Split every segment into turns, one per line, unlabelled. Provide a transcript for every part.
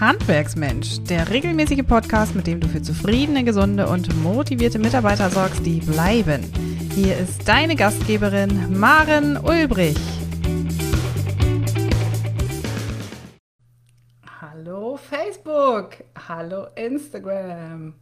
Handwerksmensch, der regelmäßige Podcast, mit dem du für zufriedene, gesunde und motivierte Mitarbeiter sorgst, die bleiben. Hier ist deine Gastgeberin Maren Ulbrich. Hallo Facebook, hallo Instagram.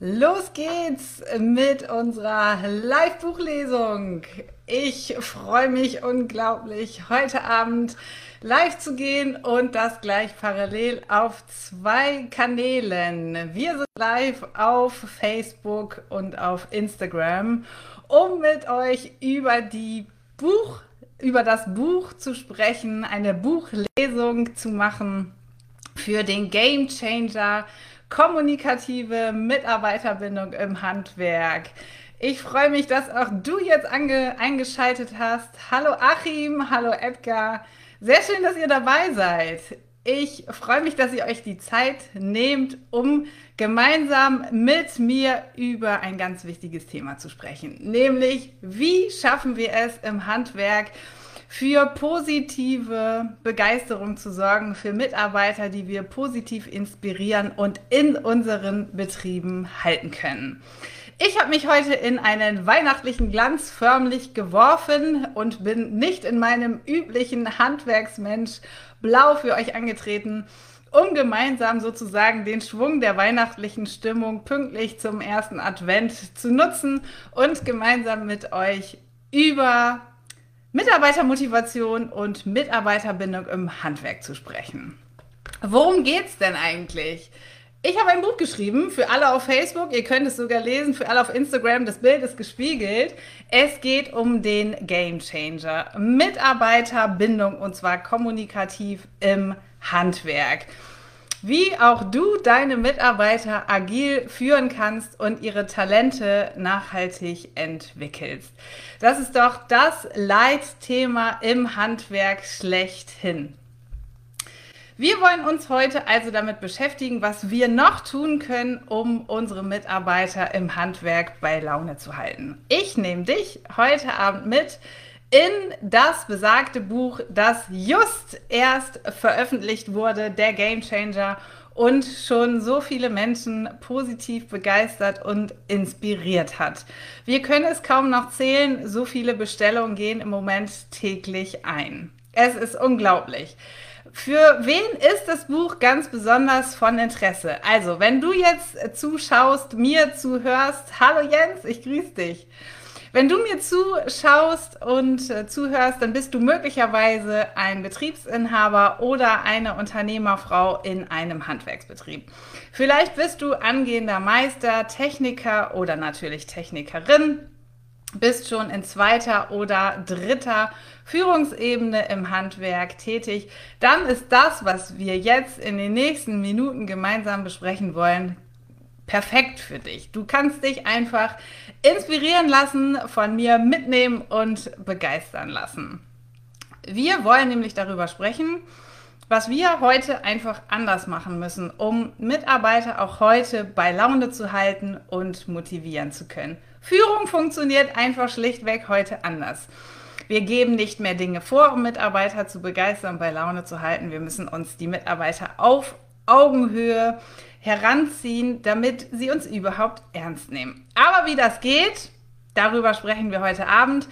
Los geht's mit unserer Live-Buchlesung. Ich freue mich unglaublich, heute Abend live zu gehen und das gleich parallel auf zwei Kanälen. Wir sind live auf Facebook und auf Instagram, um mit euch über die Buch, über das Buch zu sprechen, eine Buchlesung zu machen für den Game Changer kommunikative Mitarbeiterbindung im Handwerk. Ich freue mich, dass auch du jetzt eingeschaltet hast. Hallo Achim, hallo Edgar. Sehr schön, dass ihr dabei seid. Ich freue mich, dass ihr euch die Zeit nehmt, um gemeinsam mit mir über ein ganz wichtiges Thema zu sprechen, nämlich wie schaffen wir es im Handwerk für positive Begeisterung zu sorgen, für Mitarbeiter, die wir positiv inspirieren und in unseren Betrieben halten können. Ich habe mich heute in einen weihnachtlichen Glanz förmlich geworfen und bin nicht in meinem üblichen Handwerksmensch blau für euch angetreten, um gemeinsam sozusagen den Schwung der weihnachtlichen Stimmung pünktlich zum ersten Advent zu nutzen und gemeinsam mit euch über Mitarbeitermotivation und Mitarbeiterbindung im Handwerk zu sprechen. Worum geht's denn eigentlich? Ich habe ein Buch geschrieben für alle auf Facebook. Ihr könnt es sogar lesen, für alle auf Instagram. Das Bild ist gespiegelt. Es geht um den Game Changer. Mitarbeiterbindung und zwar kommunikativ im Handwerk. Wie auch du deine Mitarbeiter agil führen kannst und ihre Talente nachhaltig entwickelst. Das ist doch das Leitthema im Handwerk schlechthin. Wir wollen uns heute also damit beschäftigen, was wir noch tun können, um unsere Mitarbeiter im Handwerk bei Laune zu halten. Ich nehme dich heute Abend mit in das besagte Buch, das just erst veröffentlicht wurde, der Game Changer und schon so viele Menschen positiv begeistert und inspiriert hat. Wir können es kaum noch zählen, so viele Bestellungen gehen im Moment täglich ein. Es ist unglaublich. Für wen ist das Buch ganz besonders von Interesse? Also, wenn du jetzt zuschaust, mir zuhörst, hallo Jens, ich grüße dich. Wenn du mir zuschaust und äh, zuhörst, dann bist du möglicherweise ein Betriebsinhaber oder eine Unternehmerfrau in einem Handwerksbetrieb. Vielleicht bist du angehender Meister, Techniker oder natürlich Technikerin bist schon in zweiter oder dritter Führungsebene im Handwerk tätig, dann ist das, was wir jetzt in den nächsten Minuten gemeinsam besprechen wollen, perfekt für dich. Du kannst dich einfach inspirieren lassen, von mir mitnehmen und begeistern lassen. Wir wollen nämlich darüber sprechen, was wir heute einfach anders machen müssen, um Mitarbeiter auch heute bei Laune zu halten und motivieren zu können. Führung funktioniert einfach schlichtweg heute anders. Wir geben nicht mehr Dinge vor, um Mitarbeiter zu begeistern und bei Laune zu halten. Wir müssen uns die Mitarbeiter auf Augenhöhe heranziehen, damit sie uns überhaupt ernst nehmen. Aber wie das geht, darüber sprechen wir heute Abend.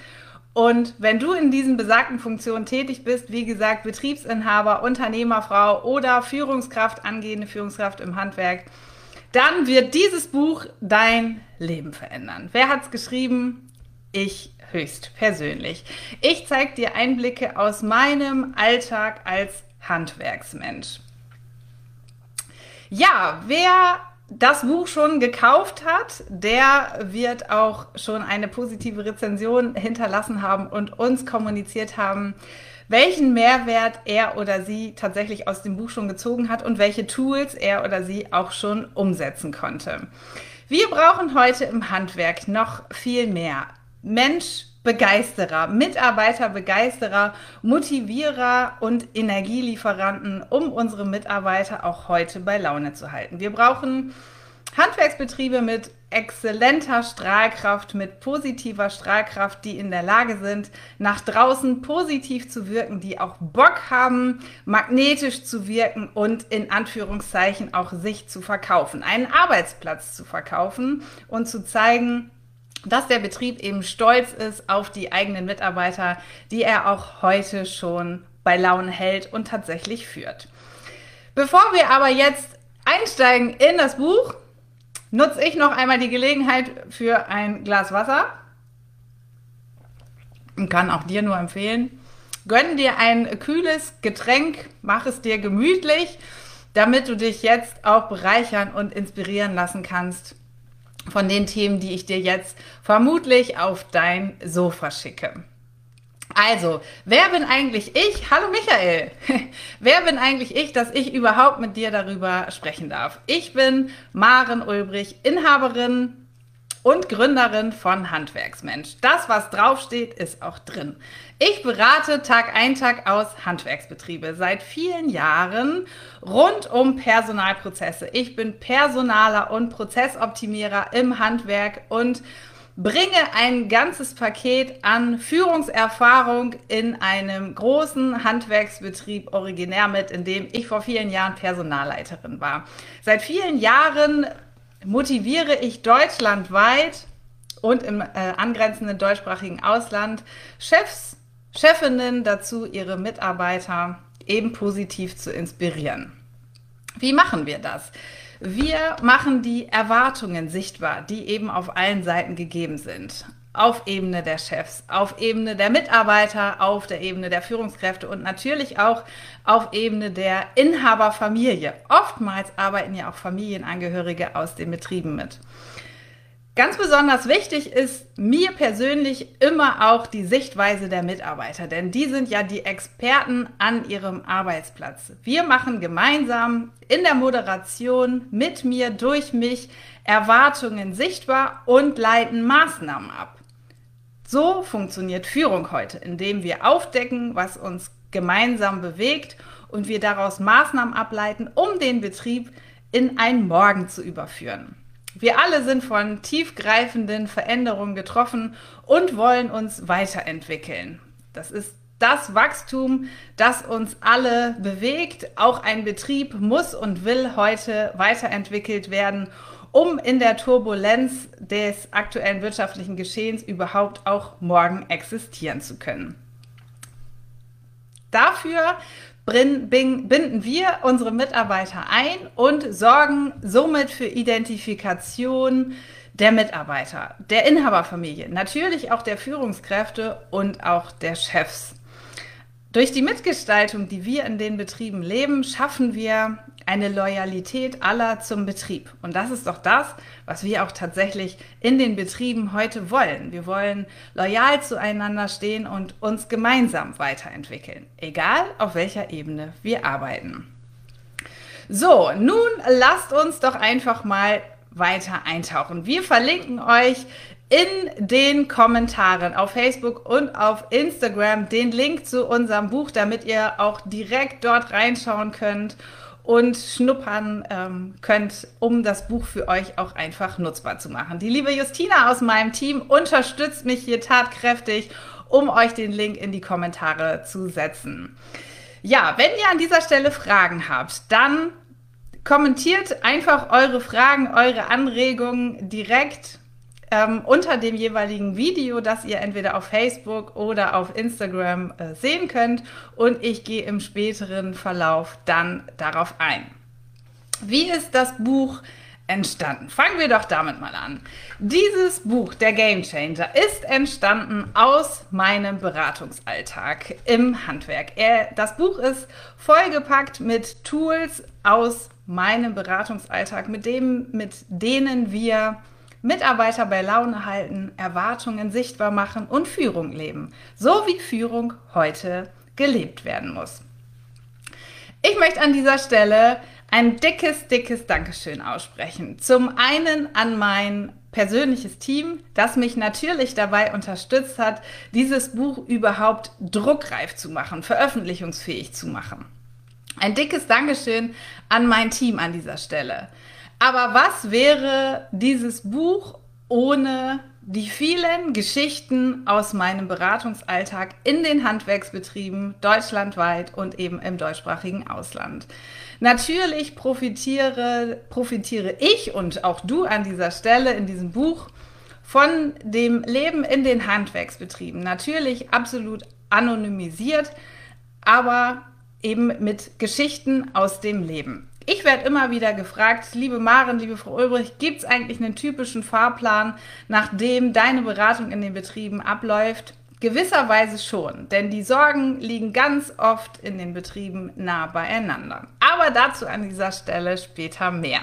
Und wenn du in diesen besagten Funktionen tätig bist, wie gesagt, Betriebsinhaber, Unternehmerfrau oder Führungskraft, angehende Führungskraft im Handwerk, dann wird dieses Buch dein Leben verändern. Wer hat es geschrieben? Ich höchst persönlich. Ich zeige dir Einblicke aus meinem Alltag als Handwerksmensch. Ja, wer das Buch schon gekauft hat, der wird auch schon eine positive Rezension hinterlassen haben und uns kommuniziert haben, welchen Mehrwert er oder sie tatsächlich aus dem Buch schon gezogen hat und welche Tools er oder sie auch schon umsetzen konnte. Wir brauchen heute im Handwerk noch viel mehr Mensch, Begeisterer, Mitarbeiterbegeisterer, Motivierer und Energielieferanten, um unsere Mitarbeiter auch heute bei Laune zu halten. Wir brauchen Handwerksbetriebe mit exzellenter Strahlkraft, mit positiver Strahlkraft, die in der Lage sind, nach draußen positiv zu wirken, die auch Bock haben, magnetisch zu wirken und in Anführungszeichen auch sich zu verkaufen, einen Arbeitsplatz zu verkaufen und zu zeigen, dass der Betrieb eben stolz ist auf die eigenen Mitarbeiter, die er auch heute schon bei Laune hält und tatsächlich führt. Bevor wir aber jetzt einsteigen in das Buch, nutze ich noch einmal die Gelegenheit für ein Glas Wasser und kann auch dir nur empfehlen, gönn dir ein kühles Getränk, mach es dir gemütlich, damit du dich jetzt auch bereichern und inspirieren lassen kannst von den Themen, die ich dir jetzt vermutlich auf dein Sofa schicke. Also, wer bin eigentlich ich? Hallo Michael. wer bin eigentlich ich, dass ich überhaupt mit dir darüber sprechen darf? Ich bin Maren Ulbrich, Inhaberin und Gründerin von Handwerksmensch. Das, was draufsteht, ist auch drin. Ich berate Tag ein, Tag aus Handwerksbetriebe seit vielen Jahren rund um Personalprozesse. Ich bin Personaler und Prozessoptimierer im Handwerk und bringe ein ganzes Paket an Führungserfahrung in einem großen Handwerksbetrieb originär mit, in dem ich vor vielen Jahren Personalleiterin war. Seit vielen Jahren motiviere ich deutschlandweit und im äh, angrenzenden deutschsprachigen Ausland Chefs, Chefinnen dazu, ihre Mitarbeiter eben positiv zu inspirieren. Wie machen wir das? Wir machen die Erwartungen sichtbar, die eben auf allen Seiten gegeben sind. Auf Ebene der Chefs, auf Ebene der Mitarbeiter, auf der Ebene der Führungskräfte und natürlich auch auf Ebene der Inhaberfamilie. Oftmals arbeiten ja auch Familienangehörige aus den Betrieben mit. Ganz besonders wichtig ist mir persönlich immer auch die Sichtweise der Mitarbeiter, denn die sind ja die Experten an ihrem Arbeitsplatz. Wir machen gemeinsam in der Moderation mit mir, durch mich Erwartungen sichtbar und leiten Maßnahmen ab. So funktioniert Führung heute, indem wir aufdecken, was uns gemeinsam bewegt und wir daraus Maßnahmen ableiten, um den Betrieb in ein Morgen zu überführen. Wir alle sind von tiefgreifenden Veränderungen getroffen und wollen uns weiterentwickeln. Das ist das Wachstum, das uns alle bewegt. Auch ein Betrieb muss und will heute weiterentwickelt werden, um in der Turbulenz des aktuellen wirtschaftlichen Geschehens überhaupt auch morgen existieren zu können. Dafür binden wir unsere Mitarbeiter ein und sorgen somit für Identifikation der Mitarbeiter, der Inhaberfamilie, natürlich auch der Führungskräfte und auch der Chefs. Durch die Mitgestaltung, die wir in den Betrieben leben, schaffen wir eine Loyalität aller zum Betrieb. Und das ist doch das, was wir auch tatsächlich in den Betrieben heute wollen. Wir wollen loyal zueinander stehen und uns gemeinsam weiterentwickeln, egal auf welcher Ebene wir arbeiten. So, nun lasst uns doch einfach mal weiter eintauchen. Wir verlinken euch in den Kommentaren auf Facebook und auf Instagram den Link zu unserem Buch, damit ihr auch direkt dort reinschauen könnt und schnuppern ähm, könnt, um das Buch für euch auch einfach nutzbar zu machen. Die liebe Justina aus meinem Team unterstützt mich hier tatkräftig, um euch den Link in die Kommentare zu setzen. Ja, wenn ihr an dieser Stelle Fragen habt, dann kommentiert einfach eure Fragen, eure Anregungen direkt ähm, unter dem jeweiligen Video, das ihr entweder auf Facebook oder auf Instagram äh, sehen könnt. Und ich gehe im späteren Verlauf dann darauf ein. Wie ist das Buch entstanden? Fangen wir doch damit mal an. Dieses Buch, der Game Changer, ist entstanden aus meinem Beratungsalltag im Handwerk. Er, das Buch ist vollgepackt mit Tools aus meinem Beratungsalltag, mit, dem, mit denen wir Mitarbeiter bei Laune halten, Erwartungen sichtbar machen und Führung leben, so wie Führung heute gelebt werden muss. Ich möchte an dieser Stelle ein dickes, dickes Dankeschön aussprechen. Zum einen an mein persönliches Team, das mich natürlich dabei unterstützt hat, dieses Buch überhaupt druckreif zu machen, veröffentlichungsfähig zu machen. Ein dickes Dankeschön an mein Team an dieser Stelle Aber was wäre dieses Buch ohne die vielen Geschichten aus meinem Beratungsalltag in den Handwerksbetrieben deutschlandweit und eben im deutschsprachigen Ausland. Natürlich profitiere, profitiere ich und auch du an dieser Stelle in diesem Buch von dem Leben in den Handwerksbetrieben. Natürlich absolut anonymisiert, aber eben mit Geschichten aus dem Leben. Ich werde immer wieder gefragt, liebe Maren, liebe Frau Ulbrich, gibt es eigentlich einen typischen Fahrplan, nach dem deine Beratung in den Betrieben abläuft? Gewisserweise schon, denn die Sorgen liegen ganz oft in den Betrieben nah beieinander. Aber dazu an dieser Stelle später mehr.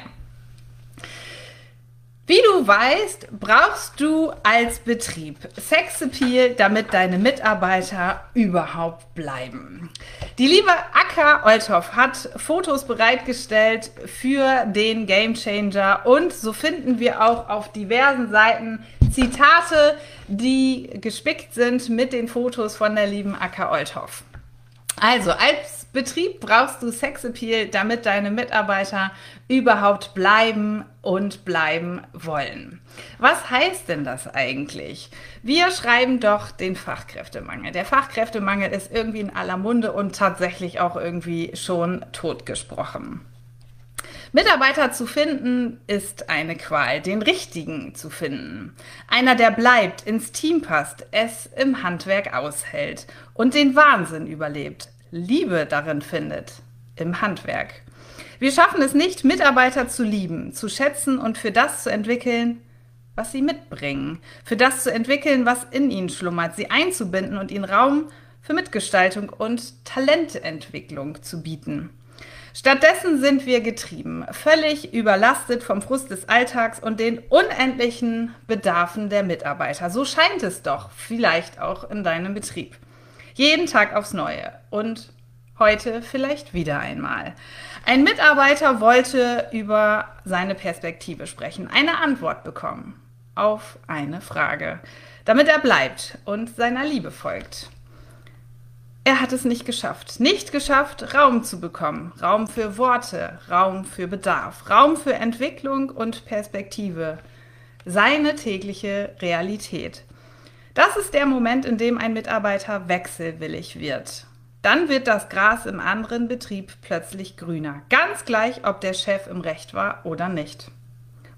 Wie du weißt, brauchst du als Betrieb Sexappeal, damit deine Mitarbeiter überhaupt bleiben. Die liebe Akka Olthoff hat Fotos bereitgestellt für den Game Changer und so finden wir auch auf diversen Seiten Zitate, die gespickt sind mit den Fotos von der lieben Akka Olthoff. Also, als Betrieb brauchst du Sexappeal, damit deine Mitarbeiter überhaupt bleiben und bleiben wollen. Was heißt denn das eigentlich? Wir schreiben doch den Fachkräftemangel. Der Fachkräftemangel ist irgendwie in aller Munde und tatsächlich auch irgendwie schon totgesprochen. Mitarbeiter zu finden ist eine Qual, den richtigen zu finden. Einer, der bleibt, ins Team passt, es im Handwerk aushält und den Wahnsinn überlebt, Liebe darin findet, im Handwerk. Wir schaffen es nicht, Mitarbeiter zu lieben, zu schätzen und für das zu entwickeln, was sie mitbringen, für das zu entwickeln, was in ihnen schlummert, sie einzubinden und ihnen Raum für Mitgestaltung und Talententwicklung zu bieten. Stattdessen sind wir getrieben, völlig überlastet vom Frust des Alltags und den unendlichen Bedarfen der Mitarbeiter. So scheint es doch vielleicht auch in deinem Betrieb. Jeden Tag aufs Neue und heute vielleicht wieder einmal. Ein Mitarbeiter wollte über seine Perspektive sprechen, eine Antwort bekommen auf eine Frage, damit er bleibt und seiner Liebe folgt. Er hat es nicht geschafft. Nicht geschafft, Raum zu bekommen. Raum für Worte, Raum für Bedarf, Raum für Entwicklung und Perspektive. Seine tägliche Realität. Das ist der Moment, in dem ein Mitarbeiter wechselwillig wird. Dann wird das Gras im anderen Betrieb plötzlich grüner. Ganz gleich, ob der Chef im Recht war oder nicht.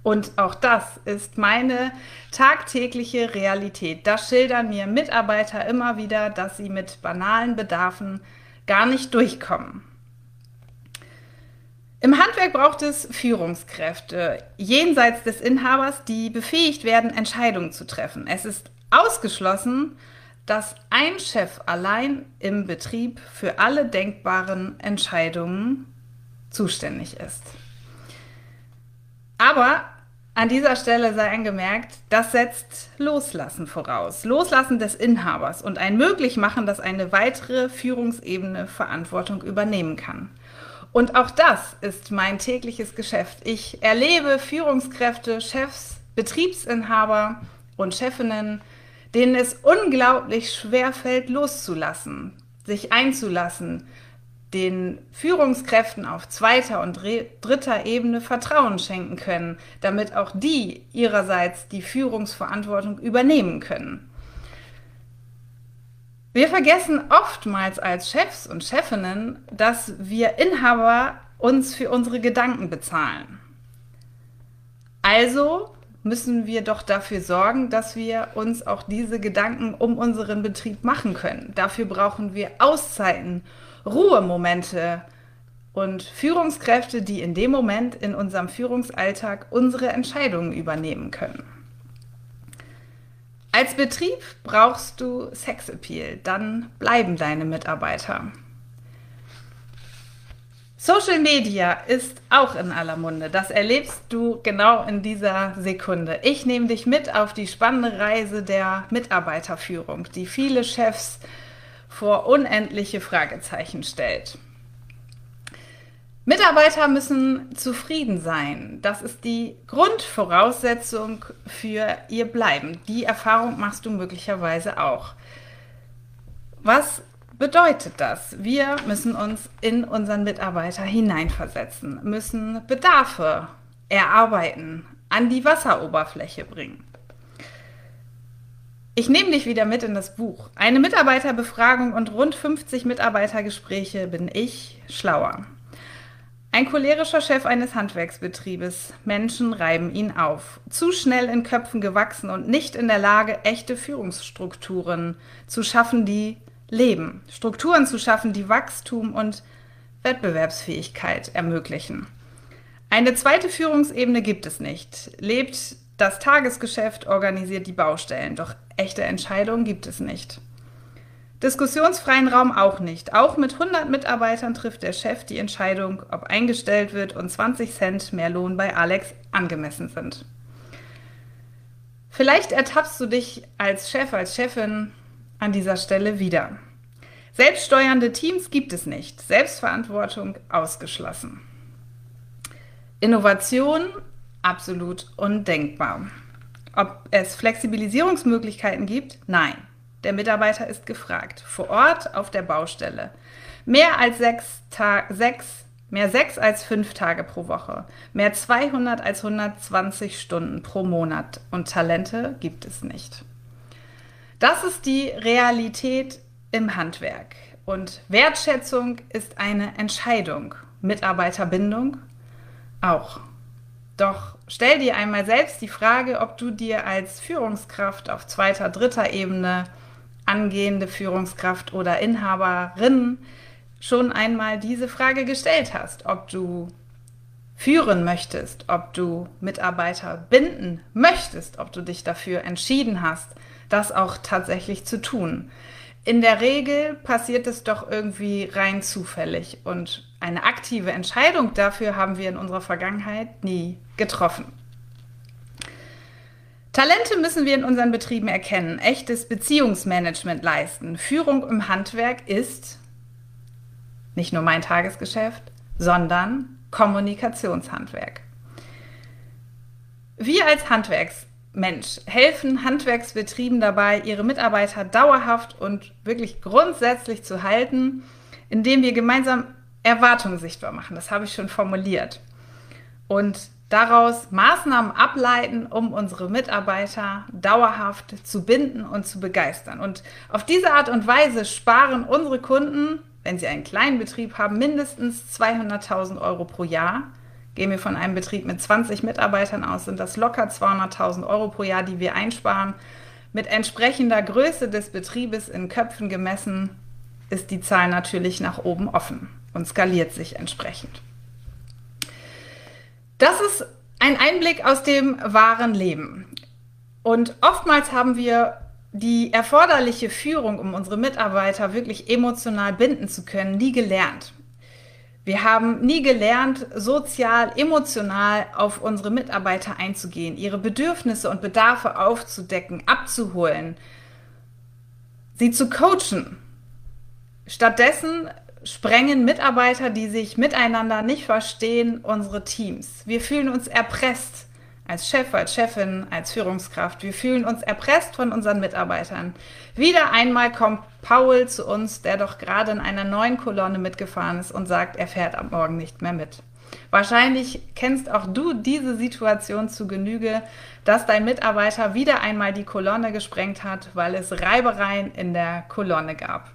Und auch das ist meine tagtägliche Realität. Das schildern mir Mitarbeiter immer wieder, dass sie mit banalen Bedarfen gar nicht durchkommen. Im Handwerk braucht es Führungskräfte jenseits des Inhabers, die befähigt werden, Entscheidungen zu treffen. Es ist ausgeschlossen, dass ein Chef allein im Betrieb für alle denkbaren Entscheidungen zuständig ist. Aber an dieser Stelle sei angemerkt, das setzt Loslassen voraus. Loslassen des Inhabers und ein Möglichmachen, dass eine weitere Führungsebene Verantwortung übernehmen kann. Und auch das ist mein tägliches Geschäft. Ich erlebe Führungskräfte, Chefs, Betriebsinhaber und Chefinnen, denen es unglaublich schwer fällt, loszulassen, sich einzulassen, den Führungskräften auf zweiter und dritter Ebene Vertrauen schenken können, damit auch die ihrerseits die Führungsverantwortung übernehmen können. Wir vergessen oftmals als Chefs und Chefinnen, dass wir Inhaber uns für unsere Gedanken bezahlen. Also müssen wir doch dafür sorgen, dass wir uns auch diese Gedanken um unseren Betrieb machen können. Dafür brauchen wir Auszeiten Ruhemomente und Führungskräfte, die in dem Moment in unserem Führungsalltag unsere Entscheidungen übernehmen können. Als Betrieb brauchst du Sexappeal, dann bleiben deine Mitarbeiter. Social Media ist auch in aller Munde. Das erlebst du genau in dieser Sekunde. Ich nehme dich mit auf die spannende Reise der Mitarbeiterführung, die viele Chefs vor unendliche Fragezeichen stellt. Mitarbeiter müssen zufrieden sein. Das ist die Grundvoraussetzung für ihr Bleiben. Die Erfahrung machst du möglicherweise auch. Was bedeutet das? Wir müssen uns in unseren Mitarbeiter hineinversetzen, müssen Bedarfe erarbeiten, an die Wasseroberfläche bringen. Ich nehme dich wieder mit in das Buch. Eine Mitarbeiterbefragung und rund 50 Mitarbeitergespräche bin ich schlauer. Ein cholerischer Chef eines Handwerksbetriebes. Menschen reiben ihn auf. Zu schnell in Köpfen gewachsen und nicht in der Lage, echte Führungsstrukturen zu schaffen, die leben. Strukturen zu schaffen, die Wachstum und Wettbewerbsfähigkeit ermöglichen. Eine zweite Führungsebene gibt es nicht. Lebt das Tagesgeschäft, organisiert die Baustellen. Doch echte Entscheidungen gibt es nicht. Diskussionsfreien Raum auch nicht. Auch mit 100 Mitarbeitern trifft der Chef die Entscheidung, ob eingestellt wird und 20 Cent mehr Lohn bei Alex angemessen sind. Vielleicht ertappst du dich als Chef, als Chefin an dieser Stelle wieder. Selbststeuernde Teams gibt es nicht. Selbstverantwortung ausgeschlossen. Innovation absolut undenkbar. Ob es Flexibilisierungsmöglichkeiten gibt? Nein. Der Mitarbeiter ist gefragt. Vor Ort auf der Baustelle. Mehr als sechs, Ta sechs, mehr sechs als fünf Tage pro Woche. Mehr 200 als 120 Stunden pro Monat. Und Talente gibt es nicht. Das ist die Realität im Handwerk. Und Wertschätzung ist eine Entscheidung. Mitarbeiterbindung auch. Doch stell dir einmal selbst die Frage, ob du dir als Führungskraft auf zweiter, dritter Ebene angehende Führungskraft oder Inhaberin schon einmal diese Frage gestellt hast, ob du führen möchtest, ob du Mitarbeiter binden möchtest, ob du dich dafür entschieden hast, das auch tatsächlich zu tun. In der Regel passiert es doch irgendwie rein zufällig und eine aktive Entscheidung dafür haben wir in unserer Vergangenheit nie getroffen. Talente müssen wir in unseren Betrieben erkennen, echtes Beziehungsmanagement leisten. Führung im Handwerk ist nicht nur mein Tagesgeschäft, sondern Kommunikationshandwerk. Wir als Handwerksmensch helfen Handwerksbetrieben dabei, ihre Mitarbeiter dauerhaft und wirklich grundsätzlich zu halten, indem wir gemeinsam Erwartungen sichtbar machen. Das habe ich schon formuliert. Und daraus Maßnahmen ableiten, um unsere Mitarbeiter dauerhaft zu binden und zu begeistern. Und auf diese Art und Weise sparen unsere Kunden, wenn sie einen kleinen Betrieb haben, mindestens 200.000 Euro pro Jahr. Gehen wir von einem Betrieb mit 20 Mitarbeitern aus, sind das locker 200.000 Euro pro Jahr, die wir einsparen. Mit entsprechender Größe des Betriebes in Köpfen gemessen ist die Zahl natürlich nach oben offen und skaliert sich entsprechend. Das ist ein Einblick aus dem wahren Leben. Und oftmals haben wir die erforderliche Führung, um unsere Mitarbeiter wirklich emotional binden zu können, nie gelernt. Wir haben nie gelernt, sozial, emotional auf unsere Mitarbeiter einzugehen, ihre Bedürfnisse und Bedarfe aufzudecken, abzuholen, sie zu coachen. Stattdessen sprengen Mitarbeiter, die sich miteinander nicht verstehen, unsere Teams. Wir fühlen uns erpresst als Chef, als Chefin, als Führungskraft. Wir fühlen uns erpresst von unseren Mitarbeitern. Wieder einmal kommt Paul zu uns, der doch gerade in einer neuen Kolonne mitgefahren ist und sagt, er fährt ab morgen nicht mehr mit. Wahrscheinlich kennst auch du diese Situation zu Genüge, dass dein Mitarbeiter wieder einmal die Kolonne gesprengt hat, weil es Reibereien in der Kolonne gab.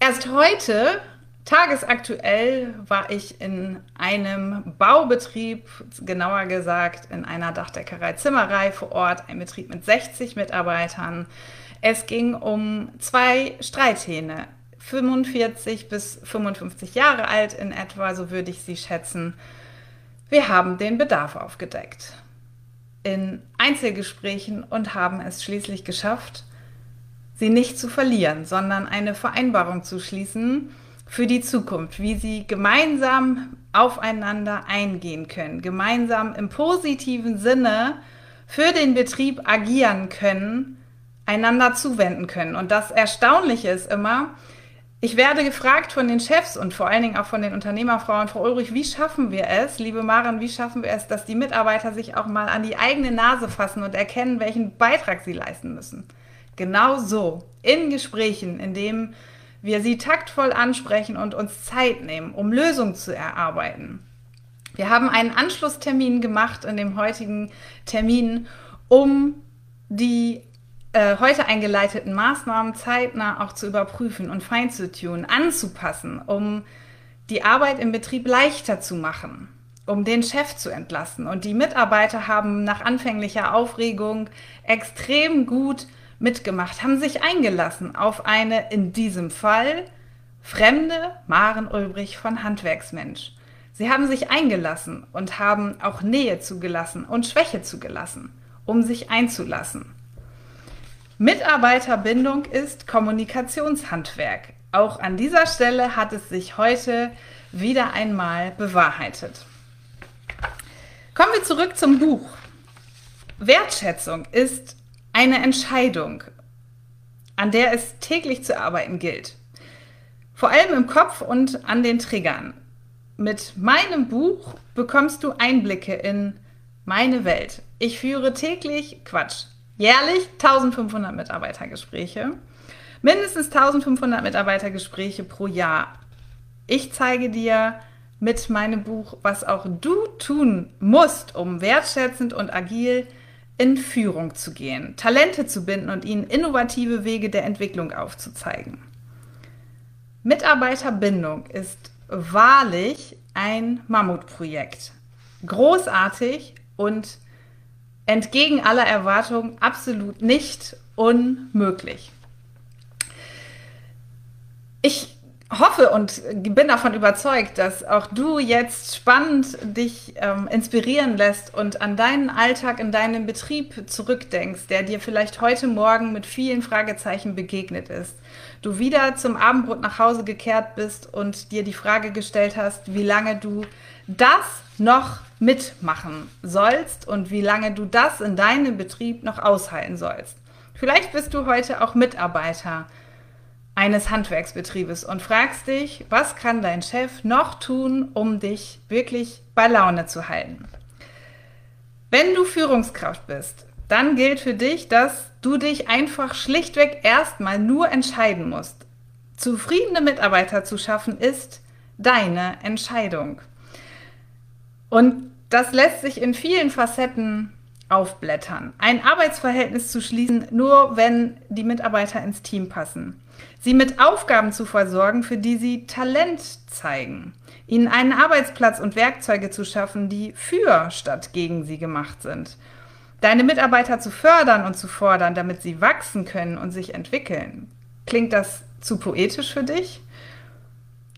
Erst heute, tagesaktuell, war ich in einem Baubetrieb, genauer gesagt in einer Dachdeckerei Zimmerei vor Ort, ein Betrieb mit 60 Mitarbeitern. Es ging um zwei Streithähne, 45 bis 55 Jahre alt in etwa, so würde ich sie schätzen. Wir haben den Bedarf aufgedeckt in Einzelgesprächen und haben es schließlich geschafft, sie nicht zu verlieren, sondern eine Vereinbarung zu schließen für die Zukunft, wie sie gemeinsam aufeinander eingehen können, gemeinsam im positiven Sinne für den Betrieb agieren können, einander zuwenden können. Und das Erstaunliche ist immer, ich werde gefragt von den Chefs und vor allen Dingen auch von den Unternehmerfrauen, Frau Ulrich, wie schaffen wir es, liebe Maren, wie schaffen wir es, dass die Mitarbeiter sich auch mal an die eigene Nase fassen und erkennen, welchen Beitrag sie leisten müssen? Genau so, in Gesprächen, in dem wir sie taktvoll ansprechen und uns Zeit nehmen, um Lösungen zu erarbeiten. Wir haben einen Anschlusstermin gemacht in dem heutigen Termin, um die äh, heute eingeleiteten Maßnahmen zeitnah auch zu überprüfen und fein zu tun, anzupassen, um die Arbeit im Betrieb leichter zu machen, um den Chef zu entlassen. Und die Mitarbeiter haben nach anfänglicher Aufregung extrem gut mitgemacht, haben sich eingelassen auf eine in diesem Fall fremde Maren Ulbrich von Handwerksmensch. Sie haben sich eingelassen und haben auch Nähe zugelassen und Schwäche zugelassen, um sich einzulassen. Mitarbeiterbindung ist Kommunikationshandwerk. Auch an dieser Stelle hat es sich heute wieder einmal bewahrheitet. Kommen wir zurück zum Buch. Wertschätzung ist eine Entscheidung, an der es täglich zu arbeiten gilt. Vor allem im Kopf und an den Triggern. Mit meinem Buch bekommst du Einblicke in meine Welt. Ich führe täglich, Quatsch, jährlich 1500 Mitarbeitergespräche. Mindestens 1500 Mitarbeitergespräche pro Jahr. Ich zeige dir mit meinem Buch, was auch du tun musst, um wertschätzend und agil in Führung zu gehen, Talente zu binden und ihnen innovative Wege der Entwicklung aufzuzeigen. Mitarbeiterbindung ist wahrlich ein Mammutprojekt. Großartig und entgegen aller Erwartungen absolut nicht unmöglich. Ich hoffe und bin davon überzeugt, dass auch du jetzt spannend dich ähm, inspirieren lässt und an deinen Alltag in deinem Betrieb zurückdenkst, der dir vielleicht heute Morgen mit vielen Fragezeichen begegnet ist. Du wieder zum Abendbrot nach Hause gekehrt bist und dir die Frage gestellt hast, wie lange du das noch mitmachen sollst und wie lange du das in deinem Betrieb noch aushalten sollst. Vielleicht bist du heute auch Mitarbeiter eines Handwerksbetriebes und fragst dich, was kann dein Chef noch tun, um dich wirklich bei Laune zu halten. Wenn du Führungskraft bist, dann gilt für dich, dass du dich einfach schlichtweg erstmal nur entscheiden musst. Zufriedene Mitarbeiter zu schaffen ist deine Entscheidung. Und das lässt sich in vielen Facetten aufblättern. Ein Arbeitsverhältnis zu schließen, nur wenn die Mitarbeiter ins Team passen. Sie mit Aufgaben zu versorgen, für die sie Talent zeigen. Ihnen einen Arbeitsplatz und Werkzeuge zu schaffen, die für statt gegen sie gemacht sind. Deine Mitarbeiter zu fördern und zu fordern, damit sie wachsen können und sich entwickeln. Klingt das zu poetisch für dich?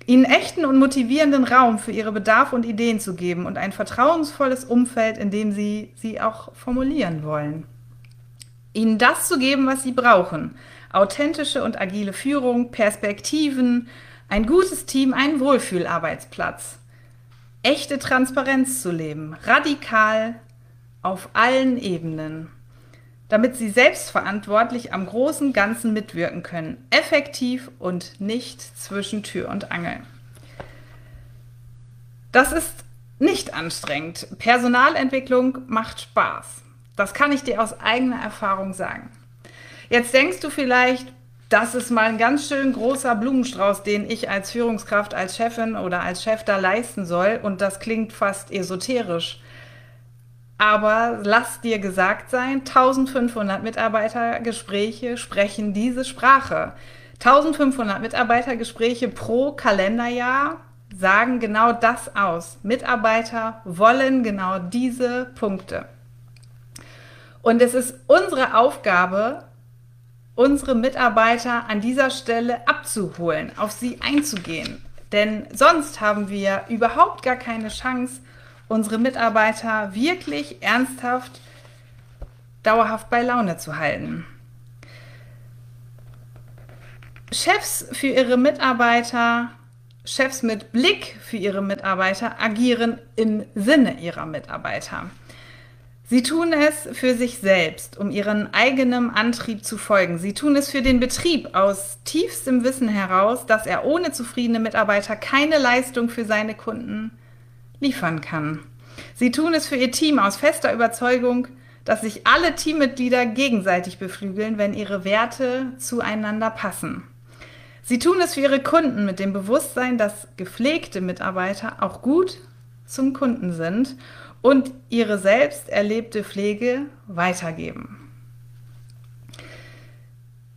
Ihnen echten und motivierenden Raum für ihre Bedarfe und Ideen zu geben und ein vertrauensvolles Umfeld, in dem sie sie auch formulieren wollen. Ihnen das zu geben, was sie brauchen. Authentische und agile Führung, Perspektiven, ein gutes Team, einen Wohlfühlarbeitsplatz. Echte Transparenz zu leben, radikal auf allen Ebenen damit sie selbstverantwortlich am großen Ganzen mitwirken können, effektiv und nicht zwischen Tür und Angel. Das ist nicht anstrengend. Personalentwicklung macht Spaß. Das kann ich dir aus eigener Erfahrung sagen. Jetzt denkst du vielleicht, das ist mal ein ganz schön großer Blumenstrauß, den ich als Führungskraft, als Chefin oder als Chef da leisten soll. Und das klingt fast esoterisch. Aber lass dir gesagt sein, 1500 Mitarbeitergespräche sprechen diese Sprache. 1500 Mitarbeitergespräche pro Kalenderjahr sagen genau das aus. Mitarbeiter wollen genau diese Punkte. Und es ist unsere Aufgabe, unsere Mitarbeiter an dieser Stelle abzuholen, auf sie einzugehen. Denn sonst haben wir überhaupt gar keine Chance, unsere Mitarbeiter wirklich ernsthaft dauerhaft bei Laune zu halten. Chefs für ihre Mitarbeiter, Chefs mit Blick für ihre Mitarbeiter agieren im Sinne ihrer Mitarbeiter. Sie tun es für sich selbst, um ihren eigenen Antrieb zu folgen. Sie tun es für den Betrieb aus tiefstem Wissen heraus, dass er ohne zufriedene Mitarbeiter keine Leistung für seine Kunden liefern kann. Sie tun es für ihr Team aus fester Überzeugung, dass sich alle Teammitglieder gegenseitig beflügeln, wenn ihre Werte zueinander passen. Sie tun es für ihre Kunden mit dem Bewusstsein, dass gepflegte Mitarbeiter auch gut zum Kunden sind und ihre selbst erlebte Pflege weitergeben.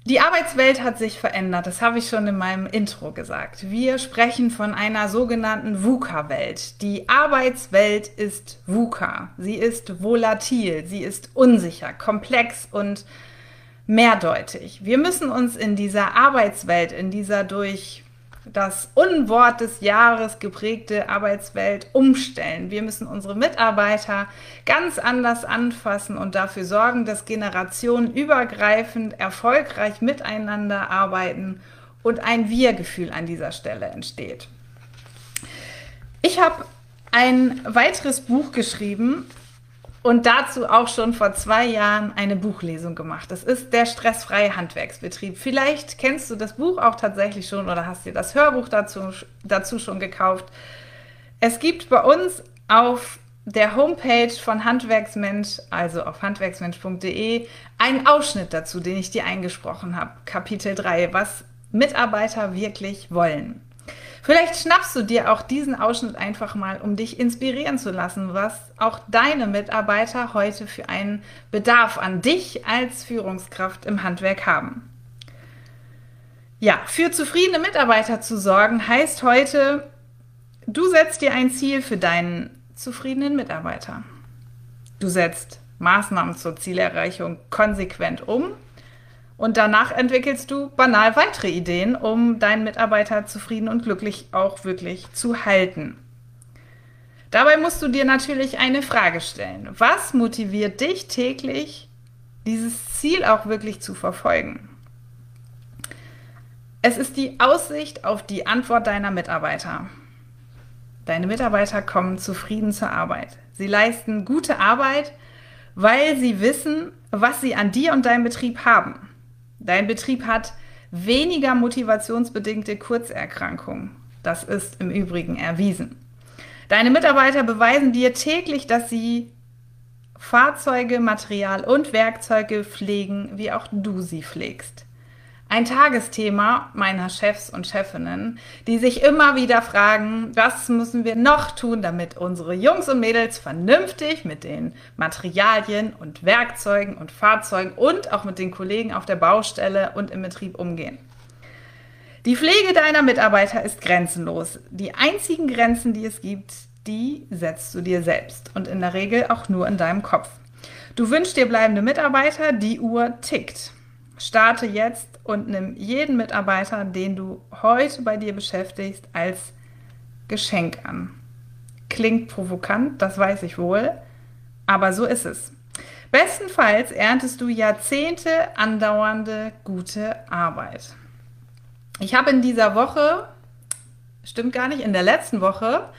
Die Arbeitswelt hat sich verändert, das habe ich schon in meinem Intro gesagt. Wir sprechen von einer sogenannten VUCA-Welt. Die Arbeitswelt ist VUCA. Sie ist volatil, sie ist unsicher, komplex und mehrdeutig. Wir müssen uns in dieser Arbeitswelt, in dieser durch das Unwort des Jahres geprägte Arbeitswelt umstellen. Wir müssen unsere Mitarbeiter ganz anders anfassen und dafür sorgen, dass Generationen übergreifend erfolgreich miteinander arbeiten und ein Wir-Gefühl an dieser Stelle entsteht. Ich habe ein weiteres Buch geschrieben, und dazu auch schon vor zwei Jahren eine Buchlesung gemacht. Das ist der stressfreie Handwerksbetrieb. Vielleicht kennst du das Buch auch tatsächlich schon oder hast dir das Hörbuch dazu, dazu schon gekauft. Es gibt bei uns auf der Homepage von Handwerksmensch, also auf handwerksmensch.de, einen Ausschnitt dazu, den ich dir eingesprochen habe. Kapitel 3, was Mitarbeiter wirklich wollen. Vielleicht schnappst du dir auch diesen Ausschnitt einfach mal, um dich inspirieren zu lassen, was auch deine Mitarbeiter heute für einen Bedarf an dich als Führungskraft im Handwerk haben. Ja, für zufriedene Mitarbeiter zu sorgen heißt heute, du setzt dir ein Ziel für deinen zufriedenen Mitarbeiter. Du setzt Maßnahmen zur Zielerreichung konsequent um und danach entwickelst du banal weitere Ideen, um deinen Mitarbeiter zufrieden und glücklich auch wirklich zu halten. Dabei musst du dir natürlich eine Frage stellen. Was motiviert dich täglich, dieses Ziel auch wirklich zu verfolgen? Es ist die Aussicht auf die Antwort deiner Mitarbeiter. Deine Mitarbeiter kommen zufrieden zur Arbeit. Sie leisten gute Arbeit, weil sie wissen, was sie an dir und deinem Betrieb haben. Dein Betrieb hat weniger motivationsbedingte Kurzerkrankungen. Das ist im Übrigen erwiesen. Deine Mitarbeiter beweisen dir täglich, dass sie Fahrzeuge, Material und Werkzeuge pflegen, wie auch du sie pflegst. Ein Tagesthema meiner Chefs und Chefinnen, die sich immer wieder fragen, was müssen wir noch tun, damit unsere Jungs und Mädels vernünftig mit den Materialien und Werkzeugen und Fahrzeugen und auch mit den Kollegen auf der Baustelle und im Betrieb umgehen. Die Pflege deiner Mitarbeiter ist grenzenlos. Die einzigen Grenzen, die es gibt, die setzt du dir selbst und in der Regel auch nur in deinem Kopf. Du wünschst dir bleibende Mitarbeiter, die Uhr tickt. Starte jetzt und nimm jeden Mitarbeiter, den du heute bei dir beschäftigst, als Geschenk an. Klingt provokant, das weiß ich wohl, aber so ist es. Bestenfalls erntest du Jahrzehnte andauernde gute Arbeit. Ich habe in dieser Woche, stimmt gar nicht, in der letzten Woche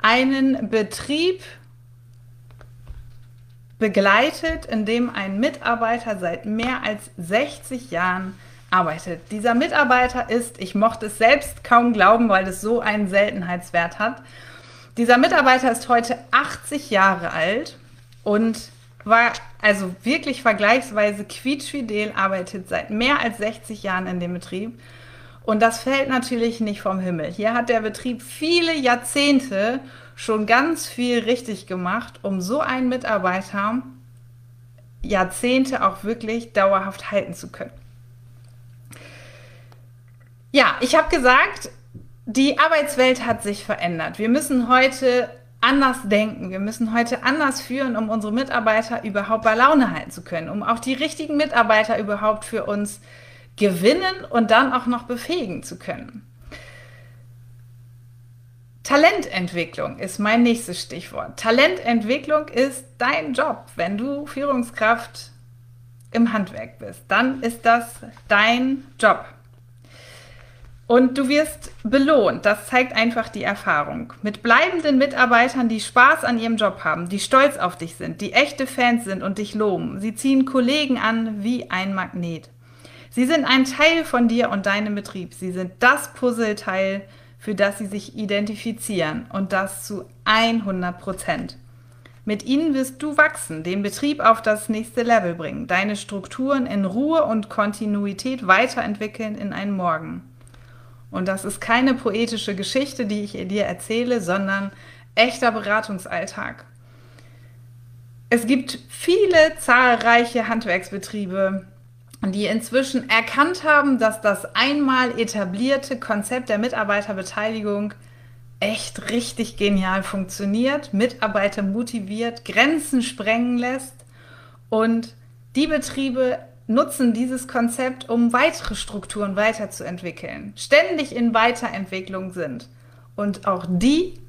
einen Betrieb begleitet, in dem ein Mitarbeiter seit mehr als 60 Jahren arbeitet. Dieser Mitarbeiter ist, ich mochte es selbst kaum glauben, weil es so einen Seltenheitswert hat. Dieser Mitarbeiter ist heute 80 Jahre alt und war also wirklich vergleichsweise quietschfidel, arbeitet seit mehr als 60 Jahren in dem Betrieb. Und das fällt natürlich nicht vom Himmel. Hier hat der Betrieb viele Jahrzehnte schon ganz viel richtig gemacht, um so einen Mitarbeiter Jahrzehnte auch wirklich dauerhaft halten zu können. Ja, ich habe gesagt, die Arbeitswelt hat sich verändert. Wir müssen heute anders denken. Wir müssen heute anders führen, um unsere Mitarbeiter überhaupt bei Laune halten zu können, um auch die richtigen Mitarbeiter überhaupt für uns gewinnen und dann auch noch befähigen zu können. Talententwicklung ist mein nächstes Stichwort. Talententwicklung ist dein Job. Wenn du Führungskraft im Handwerk bist, dann ist das dein Job. Und du wirst belohnt. Das zeigt einfach die Erfahrung. Mit bleibenden Mitarbeitern, die Spaß an ihrem Job haben, die stolz auf dich sind, die echte Fans sind und dich loben. Sie ziehen Kollegen an wie ein Magnet. Sie sind ein Teil von dir und deinem Betrieb. Sie sind das Puzzleteil, für das sie sich identifizieren und das zu 100 Prozent. Mit ihnen wirst du wachsen, den Betrieb auf das nächste Level bringen, deine Strukturen in Ruhe und Kontinuität weiterentwickeln in einen Morgen. Und das ist keine poetische Geschichte, die ich dir erzähle, sondern echter Beratungsalltag. Es gibt viele zahlreiche Handwerksbetriebe, die inzwischen erkannt haben, dass das einmal etablierte Konzept der Mitarbeiterbeteiligung echt richtig genial funktioniert, Mitarbeiter motiviert, Grenzen sprengen lässt und die Betriebe nutzen dieses Konzept, um weitere Strukturen weiterzuentwickeln, ständig in Weiterentwicklung sind. Und auch die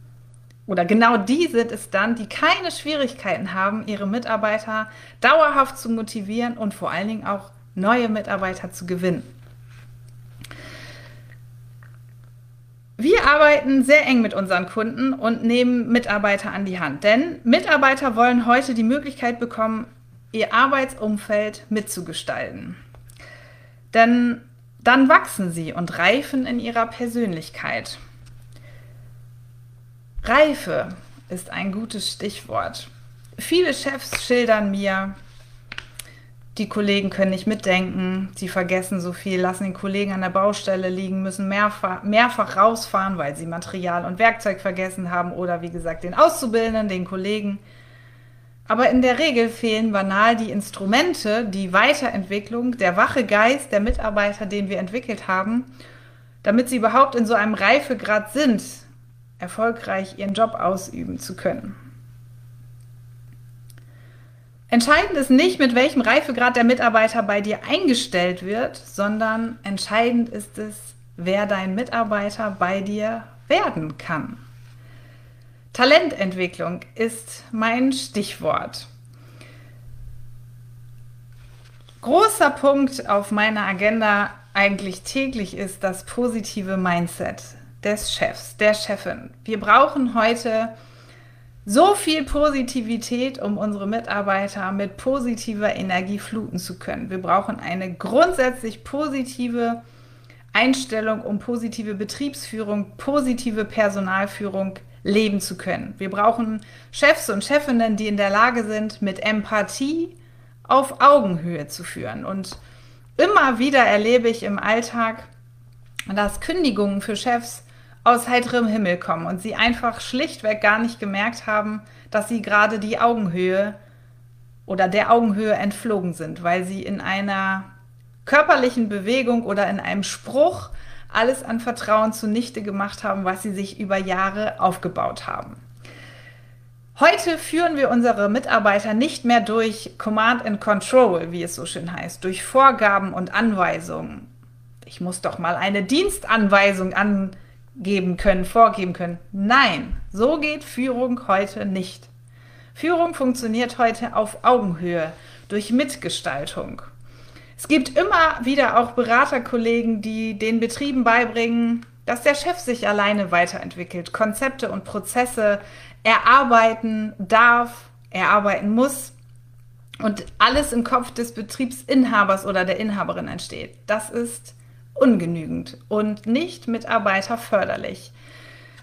oder genau die sind es dann, die keine Schwierigkeiten haben, ihre Mitarbeiter dauerhaft zu motivieren und vor allen Dingen auch neue Mitarbeiter zu gewinnen. Wir arbeiten sehr eng mit unseren Kunden und nehmen Mitarbeiter an die Hand, denn Mitarbeiter wollen heute die Möglichkeit bekommen, ihr Arbeitsumfeld mitzugestalten. Denn dann wachsen sie und reifen in ihrer Persönlichkeit. Reife ist ein gutes Stichwort. Viele Chefs schildern mir, die Kollegen können nicht mitdenken, sie vergessen so viel, lassen den Kollegen an der Baustelle liegen, müssen mehrfach, mehrfach rausfahren, weil sie Material und Werkzeug vergessen haben oder wie gesagt den Auszubildenden, den Kollegen. Aber in der Regel fehlen banal die Instrumente, die Weiterentwicklung, der wache Geist der Mitarbeiter, den wir entwickelt haben, damit sie überhaupt in so einem Reifegrad sind, erfolgreich ihren Job ausüben zu können. Entscheidend ist nicht, mit welchem Reifegrad der Mitarbeiter bei dir eingestellt wird, sondern entscheidend ist es, wer dein Mitarbeiter bei dir werden kann. Talententwicklung ist mein Stichwort. Großer Punkt auf meiner Agenda eigentlich täglich ist das positive Mindset des Chefs, der Chefin. Wir brauchen heute so viel Positivität, um unsere Mitarbeiter mit positiver Energie fluten zu können. Wir brauchen eine grundsätzlich positive Einstellung, um positive Betriebsführung, positive Personalführung leben zu können. Wir brauchen Chefs und Chefinnen, die in der Lage sind, mit Empathie auf Augenhöhe zu führen. Und immer wieder erlebe ich im Alltag, dass Kündigungen für Chefs aus heiterem Himmel kommen und sie einfach schlichtweg gar nicht gemerkt haben, dass sie gerade die Augenhöhe oder der Augenhöhe entflogen sind, weil sie in einer körperlichen Bewegung oder in einem Spruch alles an Vertrauen zunichte gemacht haben, was sie sich über Jahre aufgebaut haben. Heute führen wir unsere Mitarbeiter nicht mehr durch Command and Control, wie es so schön heißt, durch Vorgaben und Anweisungen. Ich muss doch mal eine Dienstanweisung an geben können, vorgeben können. Nein, so geht Führung heute nicht. Führung funktioniert heute auf Augenhöhe durch Mitgestaltung. Es gibt immer wieder auch Beraterkollegen, die den Betrieben beibringen, dass der Chef sich alleine weiterentwickelt, Konzepte und Prozesse erarbeiten darf, erarbeiten muss und alles im Kopf des Betriebsinhabers oder der Inhaberin entsteht. Das ist ungenügend und nicht mitarbeiterförderlich.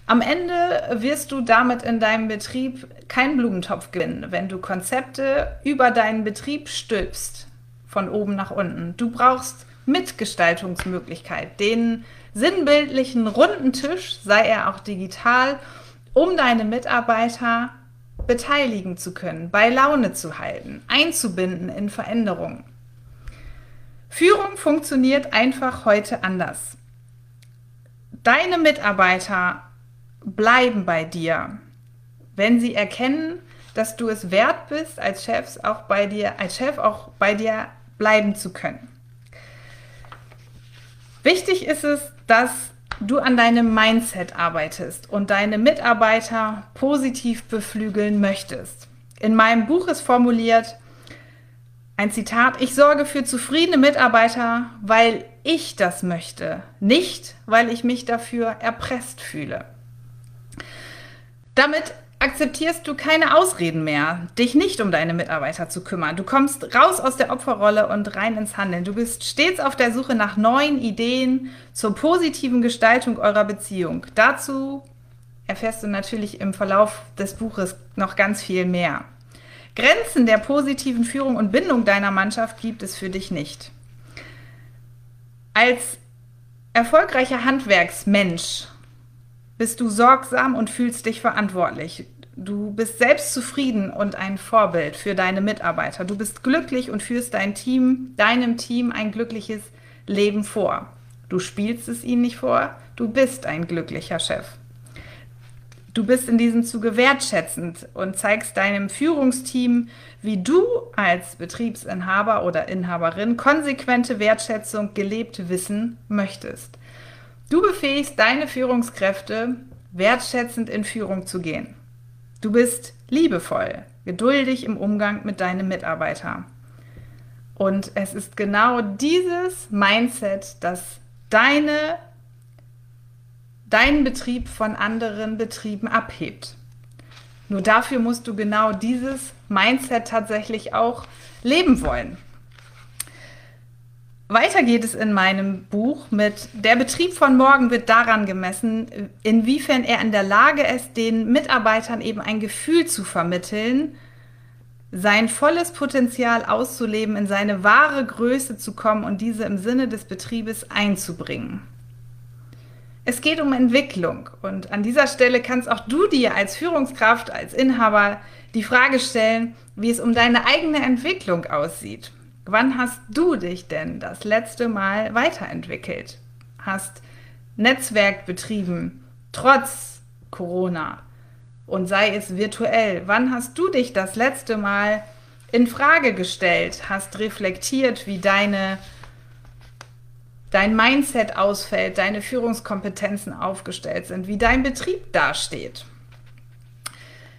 Am Ende wirst du damit in deinem Betrieb keinen Blumentopf gewinnen, wenn du Konzepte über deinen Betrieb stülpst, von oben nach unten. Du brauchst Mitgestaltungsmöglichkeit, den sinnbildlichen runden Tisch, sei er auch digital, um deine Mitarbeiter beteiligen zu können, bei Laune zu halten, einzubinden in Veränderungen. Führung funktioniert einfach heute anders. Deine Mitarbeiter bleiben bei dir, wenn sie erkennen, dass du es wert bist, als Chefs auch bei dir, als Chef auch bei dir bleiben zu können. Wichtig ist es, dass du an deinem Mindset arbeitest und deine Mitarbeiter positiv beflügeln möchtest. In meinem Buch ist formuliert, ein Zitat, ich sorge für zufriedene Mitarbeiter, weil ich das möchte, nicht weil ich mich dafür erpresst fühle. Damit akzeptierst du keine Ausreden mehr, dich nicht um deine Mitarbeiter zu kümmern. Du kommst raus aus der Opferrolle und rein ins Handeln. Du bist stets auf der Suche nach neuen Ideen zur positiven Gestaltung eurer Beziehung. Dazu erfährst du natürlich im Verlauf des Buches noch ganz viel mehr. Grenzen der positiven Führung und Bindung deiner Mannschaft gibt es für dich nicht. Als erfolgreicher Handwerksmensch bist du sorgsam und fühlst dich verantwortlich. Du bist selbstzufrieden und ein Vorbild für deine Mitarbeiter. Du bist glücklich und führst dein Team, deinem Team ein glückliches Leben vor. Du spielst es ihnen nicht vor, du bist ein glücklicher Chef. Du bist in diesem Zuge wertschätzend und zeigst deinem Führungsteam, wie du als Betriebsinhaber oder Inhaberin konsequente Wertschätzung gelebt wissen möchtest. Du befähigst deine Führungskräfte, wertschätzend in Führung zu gehen. Du bist liebevoll, geduldig im Umgang mit deinem Mitarbeiter. Und es ist genau dieses Mindset, das deine, deinen Betrieb von anderen Betrieben abhebt. Nur dafür musst du genau dieses Mindset tatsächlich auch leben wollen. Weiter geht es in meinem Buch mit Der Betrieb von morgen wird daran gemessen, inwiefern er in der Lage ist, den Mitarbeitern eben ein Gefühl zu vermitteln, sein volles Potenzial auszuleben, in seine wahre Größe zu kommen und diese im Sinne des Betriebes einzubringen. Es geht um Entwicklung und an dieser Stelle kannst auch du dir als Führungskraft, als Inhaber die Frage stellen, wie es um deine eigene Entwicklung aussieht. Wann hast du dich denn das letzte Mal weiterentwickelt? Hast Netzwerk betrieben, trotz Corona und sei es virtuell? Wann hast du dich das letzte Mal in Frage gestellt, hast reflektiert, wie deine dein Mindset ausfällt, deine Führungskompetenzen aufgestellt sind, wie dein Betrieb dasteht?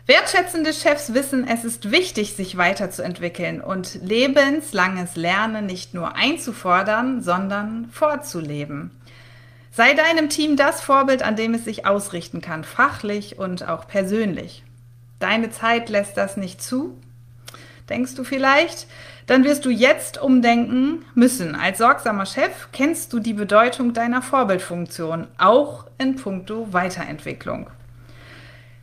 Wertschätzende Chefs wissen, es ist wichtig, sich weiterzuentwickeln und lebenslanges Lernen nicht nur einzufordern, sondern vorzuleben. Sei deinem Team das Vorbild, an dem es sich ausrichten kann, fachlich und auch persönlich. Deine Zeit lässt das nicht zu, denkst du vielleicht? Dann wirst du jetzt umdenken müssen. Als sorgsamer Chef kennst du die Bedeutung deiner Vorbildfunktion, auch in puncto Weiterentwicklung.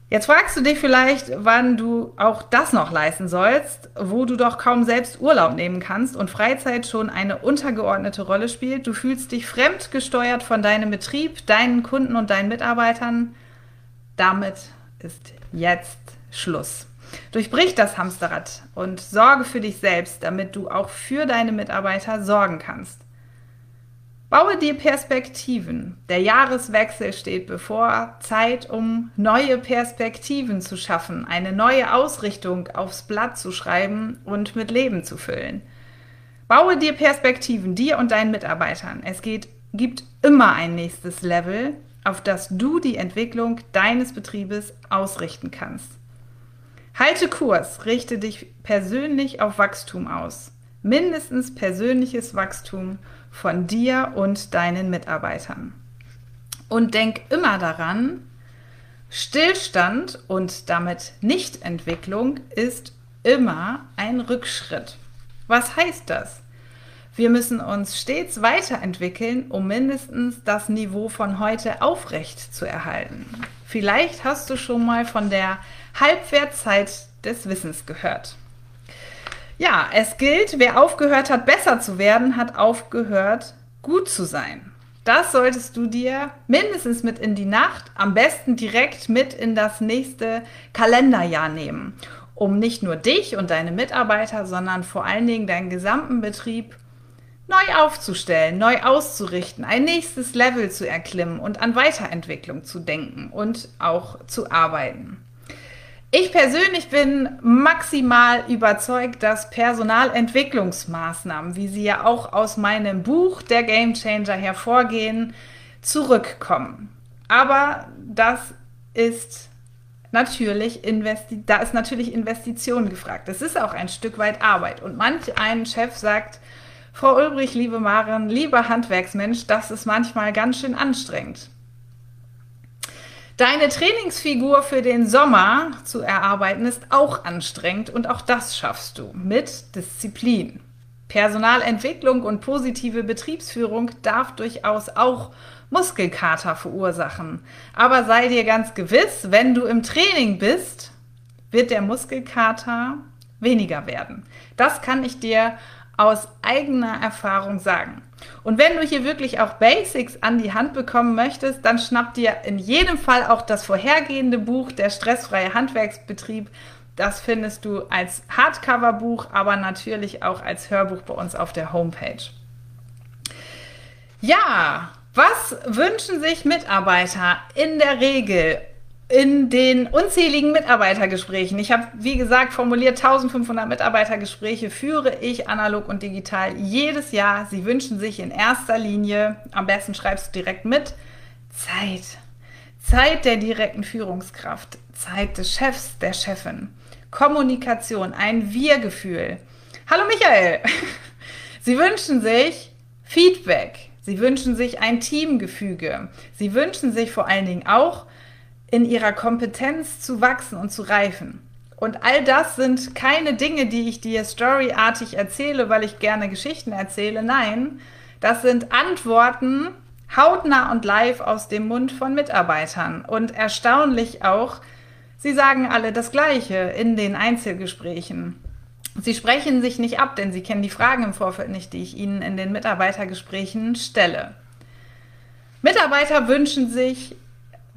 Jetzt fragst du dich vielleicht, wann du auch das noch leisten sollst, wo du doch kaum selbst Urlaub nehmen kannst und Freizeit schon eine untergeordnete Rolle spielt. Du fühlst dich fremdgesteuert von deinem Betrieb, deinen Kunden und deinen Mitarbeitern. Damit ist jetzt Schluss. Durchbrich das Hamsterrad und sorge für dich selbst, damit du auch für deine Mitarbeiter sorgen kannst. Baue dir Perspektiven. Der Jahreswechsel steht bevor. Zeit, um neue Perspektiven zu schaffen, eine neue Ausrichtung aufs Blatt zu schreiben und mit Leben zu füllen. Baue dir Perspektiven, dir und deinen Mitarbeitern. Es geht, gibt immer ein nächstes Level, auf das du die Entwicklung deines Betriebes ausrichten kannst. Halte Kurs, richte dich persönlich auf Wachstum aus. Mindestens persönliches Wachstum von dir und deinen Mitarbeitern. Und denk immer daran, Stillstand und damit Nichtentwicklung ist immer ein Rückschritt. Was heißt das? Wir müssen uns stets weiterentwickeln, um mindestens das Niveau von heute aufrecht zu erhalten. Vielleicht hast du schon mal von der Halbwertzeit des Wissens gehört. Ja, es gilt, wer aufgehört hat, besser zu werden, hat aufgehört, gut zu sein. Das solltest du dir mindestens mit in die Nacht, am besten direkt mit in das nächste Kalenderjahr nehmen, um nicht nur dich und deine Mitarbeiter, sondern vor allen Dingen deinen gesamten Betrieb neu aufzustellen, neu auszurichten, ein nächstes Level zu erklimmen und an Weiterentwicklung zu denken und auch zu arbeiten. Ich persönlich bin maximal überzeugt, dass Personalentwicklungsmaßnahmen, wie sie ja auch aus meinem Buch Der Game Changer hervorgehen, zurückkommen. Aber das ist natürlich Investi da ist natürlich Investition gefragt. Das ist auch ein Stück weit Arbeit. Und manch ein Chef sagt, Frau Ulbrich, liebe Maren, lieber Handwerksmensch, das ist manchmal ganz schön anstrengend. Deine Trainingsfigur für den Sommer zu erarbeiten ist auch anstrengend und auch das schaffst du mit Disziplin. Personalentwicklung und positive Betriebsführung darf durchaus auch Muskelkater verursachen. Aber sei dir ganz gewiss, wenn du im Training bist, wird der Muskelkater weniger werden. Das kann ich dir aus eigener Erfahrung sagen. Und wenn du hier wirklich auch Basics an die Hand bekommen möchtest, dann schnapp dir in jedem Fall auch das vorhergehende Buch Der stressfreie Handwerksbetrieb. Das findest du als Hardcover-Buch, aber natürlich auch als Hörbuch bei uns auf der Homepage. Ja, was wünschen sich Mitarbeiter in der Regel in den unzähligen Mitarbeitergesprächen, ich habe, wie gesagt, formuliert 1500 Mitarbeitergespräche, führe ich analog und digital jedes Jahr. Sie wünschen sich in erster Linie, am besten schreibst du direkt mit, Zeit. Zeit der direkten Führungskraft, Zeit des Chefs, der Chefin, Kommunikation, ein Wir-Gefühl. Hallo Michael! Sie wünschen sich Feedback. Sie wünschen sich ein Teamgefüge. Sie wünschen sich vor allen Dingen auch, in ihrer Kompetenz zu wachsen und zu reifen. Und all das sind keine Dinge, die ich dir storyartig erzähle, weil ich gerne Geschichten erzähle. Nein, das sind Antworten hautnah und live aus dem Mund von Mitarbeitern. Und erstaunlich auch, sie sagen alle das Gleiche in den Einzelgesprächen. Sie sprechen sich nicht ab, denn sie kennen die Fragen im Vorfeld nicht, die ich ihnen in den Mitarbeitergesprächen stelle. Mitarbeiter wünschen sich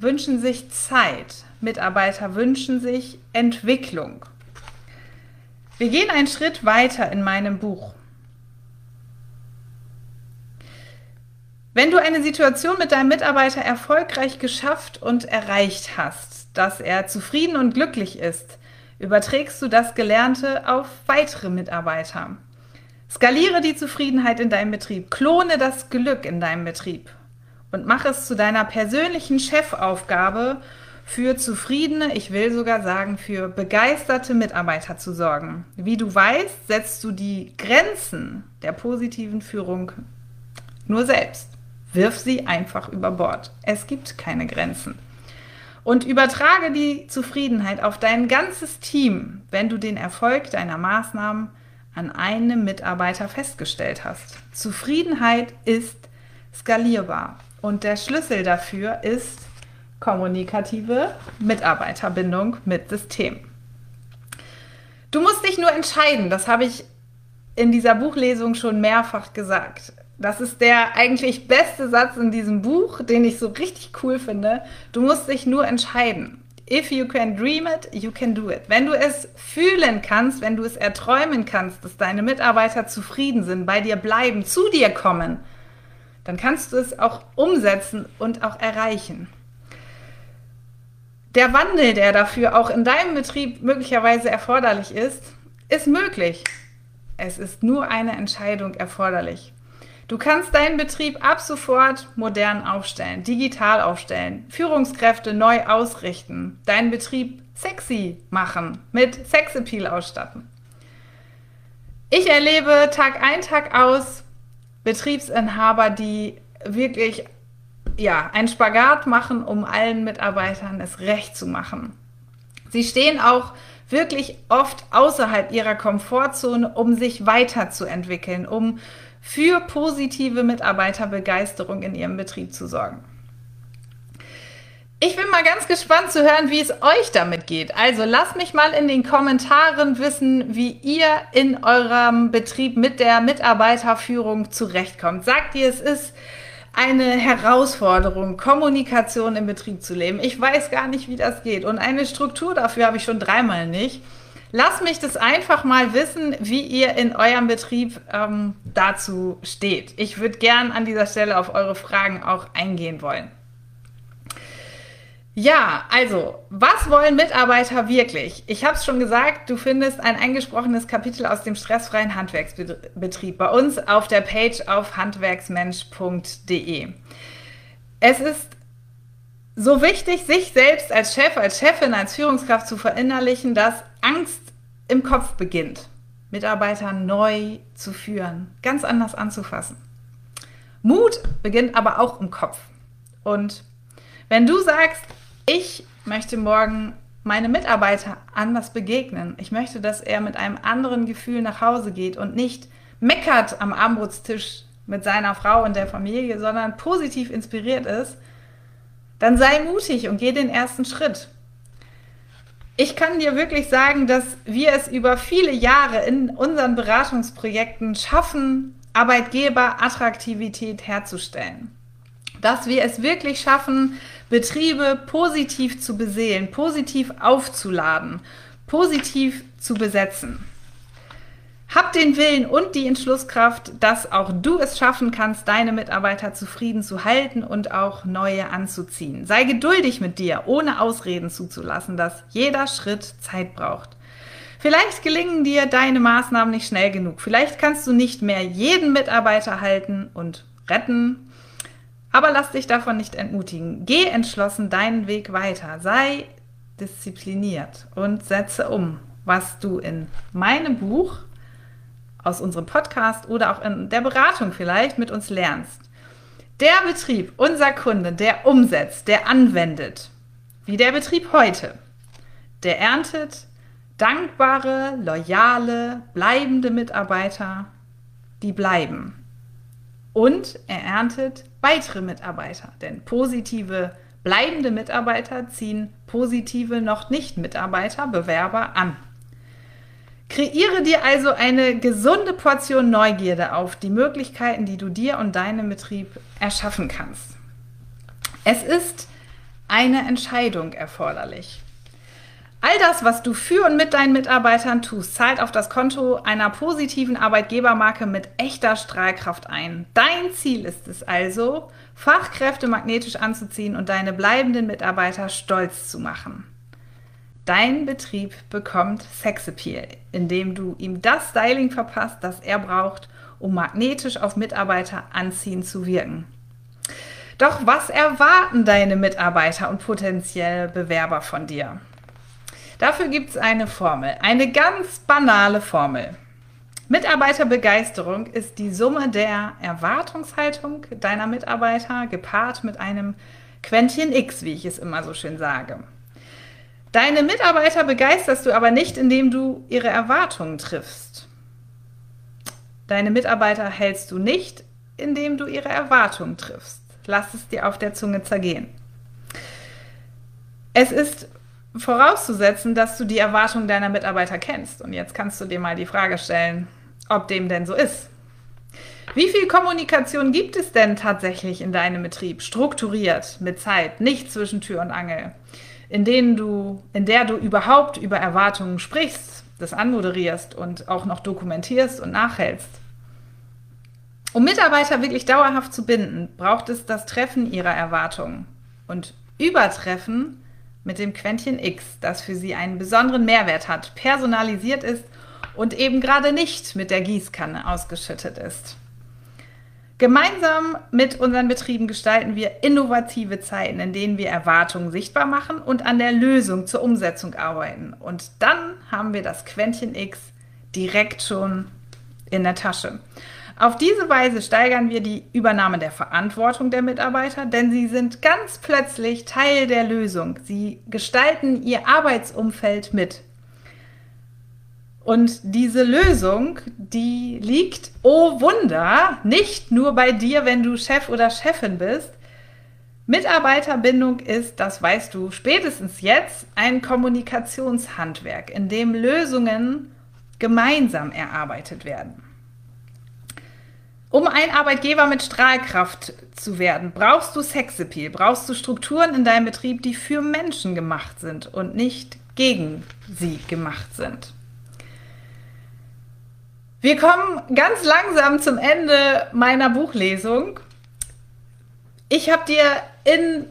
wünschen sich Zeit. Mitarbeiter wünschen sich Entwicklung. Wir gehen einen Schritt weiter in meinem Buch. Wenn du eine Situation mit deinem Mitarbeiter erfolgreich geschafft und erreicht hast, dass er zufrieden und glücklich ist, überträgst du das Gelernte auf weitere Mitarbeiter. Skaliere die Zufriedenheit in deinem Betrieb, klone das Glück in deinem Betrieb und mach es zu deiner persönlichen Chefaufgabe, für zufriedene, ich will sogar sagen, für begeisterte Mitarbeiter zu sorgen. Wie du weißt, setzt du die Grenzen der positiven Führung nur selbst. Wirf sie einfach über Bord. Es gibt keine Grenzen. Und übertrage die Zufriedenheit auf dein ganzes Team, wenn du den Erfolg deiner Maßnahmen an einem Mitarbeiter festgestellt hast. Zufriedenheit ist skalierbar. Und der Schlüssel dafür ist kommunikative Mitarbeiterbindung mit System. Du musst dich nur entscheiden, das habe ich in dieser Buchlesung schon mehrfach gesagt. Das ist der eigentlich beste Satz in diesem Buch, den ich so richtig cool finde. Du musst dich nur entscheiden. If you can dream it, you can do it. Wenn du es fühlen kannst, wenn du es erträumen kannst, dass deine Mitarbeiter zufrieden sind, bei dir bleiben, zu dir kommen, dann kannst du es auch umsetzen und auch erreichen. Der Wandel, der dafür auch in deinem Betrieb möglicherweise erforderlich ist, ist möglich. Es ist nur eine Entscheidung erforderlich. Du kannst deinen Betrieb ab sofort modern aufstellen, digital aufstellen, Führungskräfte neu ausrichten, deinen Betrieb sexy machen, mit Sexappeal ausstatten. Ich erlebe Tag ein, Tag aus Betriebsinhaber, die wirklich ja, einen Spagat machen, um allen Mitarbeitern es recht zu machen. Sie stehen auch wirklich oft außerhalb ihrer Komfortzone, um sich weiterzuentwickeln, um für positive Mitarbeiterbegeisterung in ihrem Betrieb zu sorgen. Ich bin mal ganz gespannt zu hören, wie es euch damit geht. Also lasst mich mal in den Kommentaren wissen, wie ihr in eurem Betrieb mit der Mitarbeiterführung zurechtkommt. Sagt ihr, es ist eine Herausforderung, Kommunikation im Betrieb zu leben. Ich weiß gar nicht, wie das geht. Und eine Struktur dafür habe ich schon dreimal nicht. Lasst mich das einfach mal wissen, wie ihr in eurem Betrieb ähm, dazu steht. Ich würde gern an dieser Stelle auf eure Fragen auch eingehen wollen. Ja, also, was wollen Mitarbeiter wirklich? Ich habe es schon gesagt, du findest ein eingesprochenes Kapitel aus dem stressfreien Handwerksbetrieb bei uns auf der Page auf handwerksmensch.de. Es ist so wichtig, sich selbst als Chef, als Chefin, als Führungskraft zu verinnerlichen, dass Angst im Kopf beginnt, Mitarbeiter neu zu führen, ganz anders anzufassen. Mut beginnt aber auch im Kopf. Und wenn du sagst, ich möchte morgen meine Mitarbeiter anders begegnen. Ich möchte, dass er mit einem anderen Gefühl nach Hause geht und nicht meckert am Armutstisch mit seiner Frau und der Familie, sondern positiv inspiriert ist, dann sei mutig und geh den ersten Schritt. Ich kann dir wirklich sagen, dass wir es über viele Jahre in unseren Beratungsprojekten schaffen, Arbeitgeberattraktivität herzustellen. Dass wir es wirklich schaffen, Betriebe positiv zu beseelen, positiv aufzuladen, positiv zu besetzen. Hab den Willen und die Entschlusskraft, dass auch du es schaffen kannst, deine Mitarbeiter zufrieden zu halten und auch neue anzuziehen. Sei geduldig mit dir, ohne Ausreden zuzulassen, dass jeder Schritt Zeit braucht. Vielleicht gelingen dir deine Maßnahmen nicht schnell genug. Vielleicht kannst du nicht mehr jeden Mitarbeiter halten und retten. Aber lass dich davon nicht entmutigen. Geh entschlossen deinen Weg weiter. Sei diszipliniert und setze um, was du in meinem Buch aus unserem Podcast oder auch in der Beratung vielleicht mit uns lernst. Der Betrieb, unser Kunde, der umsetzt, der anwendet, wie der Betrieb heute, der erntet dankbare, loyale, bleibende Mitarbeiter, die bleiben. Und er erntet weitere Mitarbeiter, denn positive, bleibende Mitarbeiter ziehen positive, noch nicht Mitarbeiter, Bewerber an. Kreiere dir also eine gesunde Portion Neugierde auf die Möglichkeiten, die du dir und deinem Betrieb erschaffen kannst. Es ist eine Entscheidung erforderlich. All das, was du für und mit deinen Mitarbeitern tust, zahlt auf das Konto einer positiven Arbeitgebermarke mit echter Strahlkraft ein. Dein Ziel ist es also, Fachkräfte magnetisch anzuziehen und deine bleibenden Mitarbeiter stolz zu machen. Dein Betrieb bekommt Sexappeal, indem du ihm das Styling verpasst, das er braucht, um magnetisch auf Mitarbeiter anziehen zu wirken. Doch was erwarten deine Mitarbeiter und potenzielle Bewerber von dir? Dafür gibt es eine Formel, eine ganz banale Formel. Mitarbeiterbegeisterung ist die Summe der Erwartungshaltung deiner Mitarbeiter gepaart mit einem Quäntchen X, wie ich es immer so schön sage. Deine Mitarbeiter begeisterst du aber nicht, indem du ihre Erwartungen triffst. Deine Mitarbeiter hältst du nicht, indem du ihre Erwartungen triffst. Lass es dir auf der Zunge zergehen. Es ist vorauszusetzen, dass du die Erwartungen deiner Mitarbeiter kennst. Und jetzt kannst du dir mal die Frage stellen, ob dem denn so ist. Wie viel Kommunikation gibt es denn tatsächlich in deinem Betrieb? Strukturiert, mit Zeit, nicht zwischen Tür und Angel in denen du, in der du überhaupt über Erwartungen sprichst, das anmoderierst und auch noch dokumentierst und nachhältst. Um Mitarbeiter wirklich dauerhaft zu binden, braucht es das Treffen ihrer Erwartungen und Übertreffen mit dem Quäntchen X, das für sie einen besonderen Mehrwert hat, personalisiert ist und eben gerade nicht mit der Gießkanne ausgeschüttet ist. Gemeinsam mit unseren Betrieben gestalten wir innovative Zeiten, in denen wir Erwartungen sichtbar machen und an der Lösung zur Umsetzung arbeiten. Und dann haben wir das Quäntchen X direkt schon in der Tasche. Auf diese Weise steigern wir die Übernahme der Verantwortung der Mitarbeiter, denn sie sind ganz plötzlich Teil der Lösung. Sie gestalten ihr Arbeitsumfeld mit. Und diese Lösung, die liegt, oh Wunder, nicht nur bei dir, wenn du Chef oder Chefin bist. Mitarbeiterbindung ist, das weißt du spätestens jetzt, ein Kommunikationshandwerk, in dem Lösungen gemeinsam erarbeitet werden. Um ein Arbeitgeber mit Strahlkraft zu werden, brauchst du Sexappeal, brauchst du Strukturen in deinem Betrieb, die für Menschen gemacht sind und nicht gegen sie gemacht sind. Wir kommen ganz langsam zum Ende meiner Buchlesung. Ich habe dir in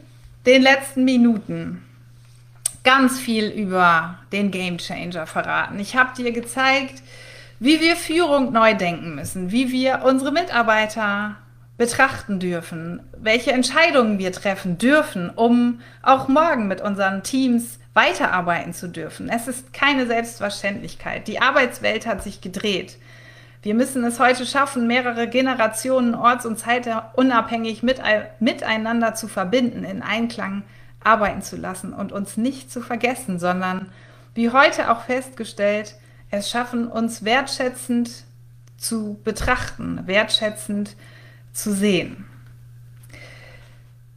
den letzten Minuten ganz viel über den Game Changer verraten. Ich habe dir gezeigt, wie wir Führung neu denken müssen, wie wir unsere Mitarbeiter betrachten dürfen, welche Entscheidungen wir treffen dürfen, um auch morgen mit unseren Teams weiterarbeiten zu dürfen. Es ist keine Selbstverständlichkeit. Die Arbeitswelt hat sich gedreht. Wir müssen es heute schaffen, mehrere Generationen orts- und zeitunabhängig mit, miteinander zu verbinden, in Einklang arbeiten zu lassen und uns nicht zu vergessen, sondern wie heute auch festgestellt, es schaffen, uns wertschätzend zu betrachten, wertschätzend zu sehen.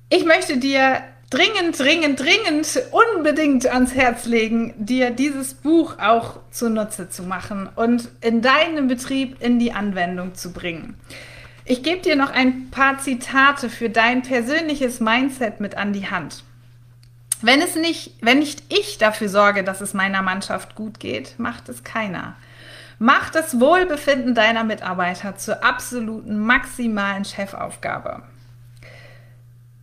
Ich möchte dir dringend, dringend, dringend unbedingt ans Herz legen, dir dieses Buch auch zunutze zu machen und in deinem Betrieb in die Anwendung zu bringen. Ich gebe dir noch ein paar Zitate für dein persönliches Mindset mit an die Hand. Wenn es nicht, wenn nicht ich dafür sorge, dass es meiner Mannschaft gut geht, macht es keiner. Mach das Wohlbefinden deiner Mitarbeiter zur absoluten maximalen Chefaufgabe.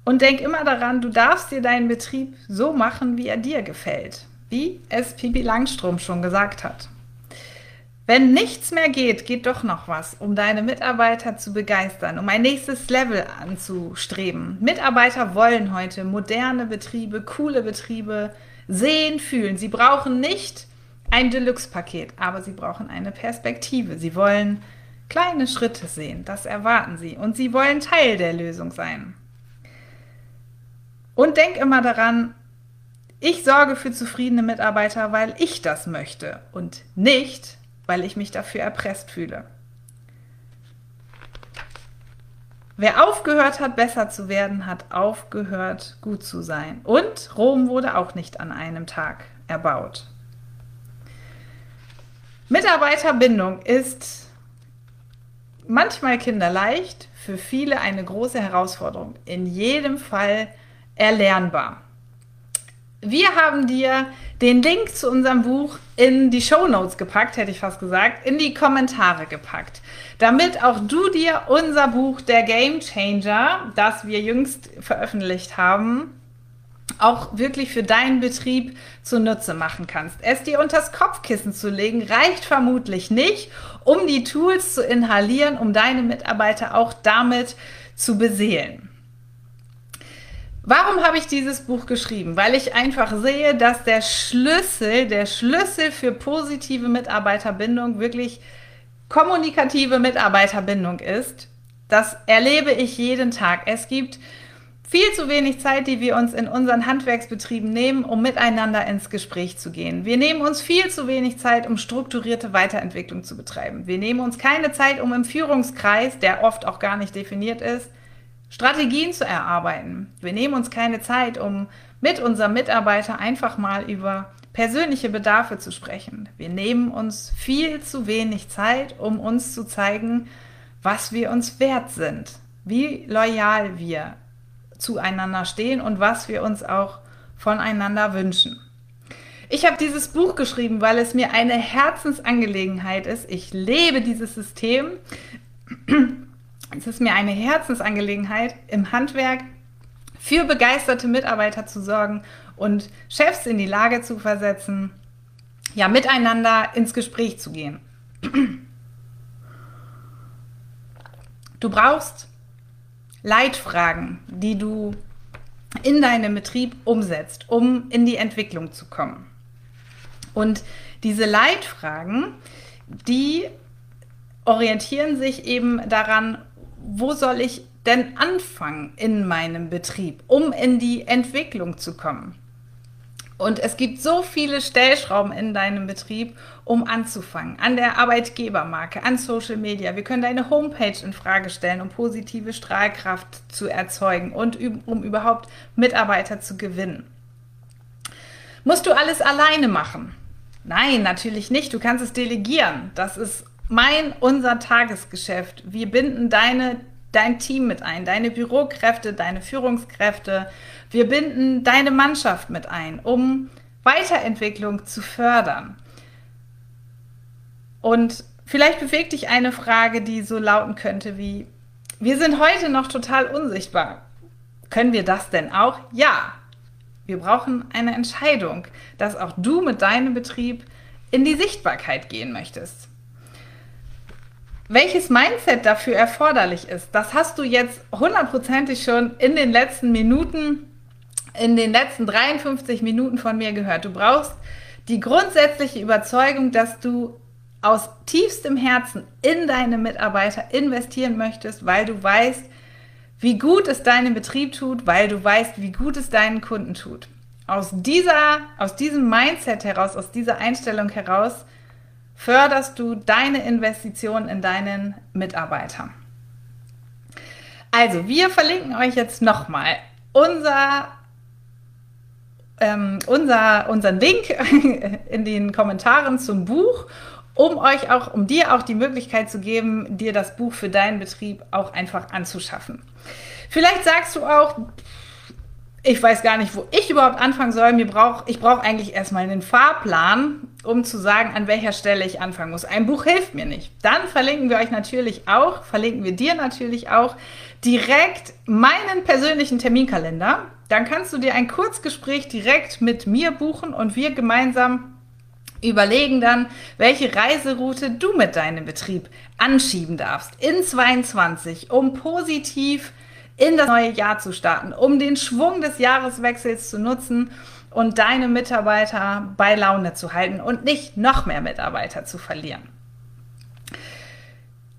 Und denk immer daran, du darfst dir deinen Betrieb so machen, wie er dir gefällt, wie es Pipi Langstrom schon gesagt hat. Wenn nichts mehr geht, geht doch noch was, um deine Mitarbeiter zu begeistern, um ein nächstes Level anzustreben. Mitarbeiter wollen heute moderne Betriebe, coole Betriebe sehen, fühlen. Sie brauchen nicht ein Deluxe-Paket, aber sie brauchen eine Perspektive. Sie wollen kleine Schritte sehen, das erwarten sie. Und sie wollen Teil der Lösung sein. Und denk immer daran, ich sorge für zufriedene Mitarbeiter, weil ich das möchte und nicht, weil ich mich dafür erpresst fühle. Wer aufgehört hat, besser zu werden, hat aufgehört, gut zu sein. Und Rom wurde auch nicht an einem Tag erbaut. Mitarbeiterbindung ist manchmal kinderleicht, für viele eine große Herausforderung. In jedem Fall erlernbar. Wir haben dir den Link zu unserem Buch in die Show Notes gepackt, hätte ich fast gesagt, in die Kommentare gepackt, damit auch du dir unser Buch Der Game Changer, das wir jüngst veröffentlicht haben, auch wirklich für deinen Betrieb zunutze machen kannst. Es dir unters Kopfkissen zu legen, reicht vermutlich nicht, um die Tools zu inhalieren, um deine Mitarbeiter auch damit zu beseelen. Warum habe ich dieses Buch geschrieben? Weil ich einfach sehe, dass der Schlüssel, der Schlüssel für positive Mitarbeiterbindung wirklich kommunikative Mitarbeiterbindung ist. Das erlebe ich jeden Tag. Es gibt viel zu wenig Zeit, die wir uns in unseren Handwerksbetrieben nehmen, um miteinander ins Gespräch zu gehen. Wir nehmen uns viel zu wenig Zeit, um strukturierte Weiterentwicklung zu betreiben. Wir nehmen uns keine Zeit, um im Führungskreis, der oft auch gar nicht definiert ist, Strategien zu erarbeiten. Wir nehmen uns keine Zeit, um mit unserem Mitarbeiter einfach mal über persönliche Bedarfe zu sprechen. Wir nehmen uns viel zu wenig Zeit, um uns zu zeigen, was wir uns wert sind, wie loyal wir zueinander stehen und was wir uns auch voneinander wünschen. Ich habe dieses Buch geschrieben, weil es mir eine Herzensangelegenheit ist. Ich lebe dieses System. Es ist mir eine Herzensangelegenheit, im Handwerk für begeisterte Mitarbeiter zu sorgen und Chefs in die Lage zu versetzen, ja, miteinander ins Gespräch zu gehen. Du brauchst Leitfragen, die du in deinem Betrieb umsetzt, um in die Entwicklung zu kommen. Und diese Leitfragen, die orientieren sich eben daran, wo soll ich denn anfangen in meinem Betrieb, um in die Entwicklung zu kommen? Und es gibt so viele Stellschrauben in deinem Betrieb, um anzufangen. An der Arbeitgebermarke, an Social Media. Wir können deine Homepage in Frage stellen, um positive Strahlkraft zu erzeugen und um überhaupt Mitarbeiter zu gewinnen. Musst du alles alleine machen? Nein, natürlich nicht. Du kannst es delegieren. Das ist mein, unser Tagesgeschäft. Wir binden deine, dein Team mit ein, deine Bürokräfte, deine Führungskräfte. Wir binden deine Mannschaft mit ein, um Weiterentwicklung zu fördern. Und vielleicht bewegt dich eine Frage, die so lauten könnte wie, wir sind heute noch total unsichtbar. Können wir das denn auch? Ja. Wir brauchen eine Entscheidung, dass auch du mit deinem Betrieb in die Sichtbarkeit gehen möchtest. Welches Mindset dafür erforderlich ist, das hast du jetzt hundertprozentig schon in den letzten Minuten, in den letzten 53 Minuten von mir gehört. Du brauchst die grundsätzliche Überzeugung, dass du aus tiefstem Herzen in deine Mitarbeiter investieren möchtest, weil du weißt, wie gut es deinem Betrieb tut, weil du weißt, wie gut es deinen Kunden tut. Aus dieser, aus diesem Mindset heraus, aus dieser Einstellung heraus förderst du deine Investition in deinen Mitarbeiter. Also, wir verlinken euch jetzt nochmal unser ähm, unser, unseren Link in den Kommentaren zum Buch, um euch auch, um dir auch die Möglichkeit zu geben, dir das Buch für deinen Betrieb auch einfach anzuschaffen. Vielleicht sagst du auch, ich weiß gar nicht, wo ich überhaupt anfangen soll. Mir brauch, ich brauche eigentlich erstmal einen Fahrplan, um zu sagen, an welcher Stelle ich anfangen muss. Ein Buch hilft mir nicht. Dann verlinken wir euch natürlich auch, verlinken wir dir natürlich auch direkt meinen persönlichen Terminkalender. Dann kannst du dir ein Kurzgespräch direkt mit mir buchen und wir gemeinsam überlegen dann, welche Reiseroute du mit deinem Betrieb anschieben darfst in 22, um positiv in das neue Jahr zu starten, um den Schwung des Jahreswechsels zu nutzen und deine Mitarbeiter bei Laune zu halten und nicht noch mehr Mitarbeiter zu verlieren.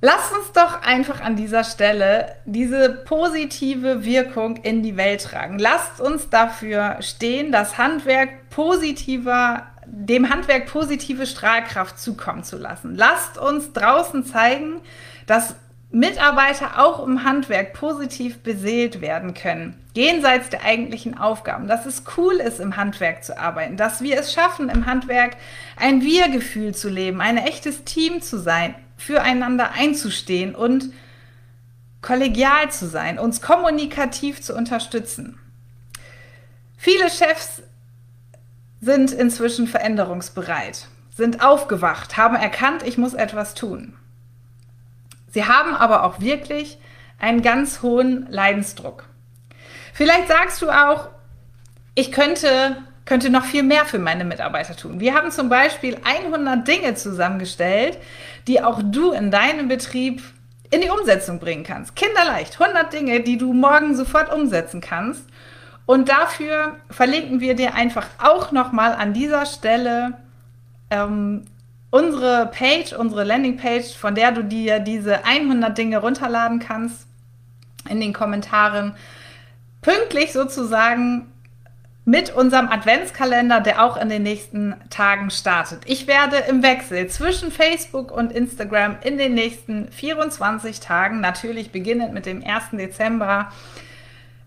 Lasst uns doch einfach an dieser Stelle diese positive Wirkung in die Welt tragen. Lasst uns dafür stehen, das Handwerk positiver, dem Handwerk positive Strahlkraft zukommen zu lassen. Lasst uns draußen zeigen, dass Mitarbeiter auch im Handwerk positiv beseelt werden können, jenseits der eigentlichen Aufgaben, dass es cool ist, im Handwerk zu arbeiten, dass wir es schaffen, im Handwerk ein Wir-Gefühl zu leben, ein echtes Team zu sein, füreinander einzustehen und kollegial zu sein, uns kommunikativ zu unterstützen. Viele Chefs sind inzwischen veränderungsbereit, sind aufgewacht, haben erkannt, ich muss etwas tun. Sie haben aber auch wirklich einen ganz hohen Leidensdruck. Vielleicht sagst du auch, ich könnte, könnte noch viel mehr für meine Mitarbeiter tun. Wir haben zum Beispiel 100 Dinge zusammengestellt, die auch du in deinem Betrieb in die Umsetzung bringen kannst. Kinderleicht, 100 Dinge, die du morgen sofort umsetzen kannst. Und dafür verlinken wir dir einfach auch nochmal an dieser Stelle ähm, unsere Page, unsere Landingpage, von der du dir diese 100 Dinge runterladen kannst, in den Kommentaren, pünktlich sozusagen mit unserem Adventskalender, der auch in den nächsten Tagen startet. Ich werde im Wechsel zwischen Facebook und Instagram in den nächsten 24 Tagen, natürlich beginnend mit dem 1. Dezember,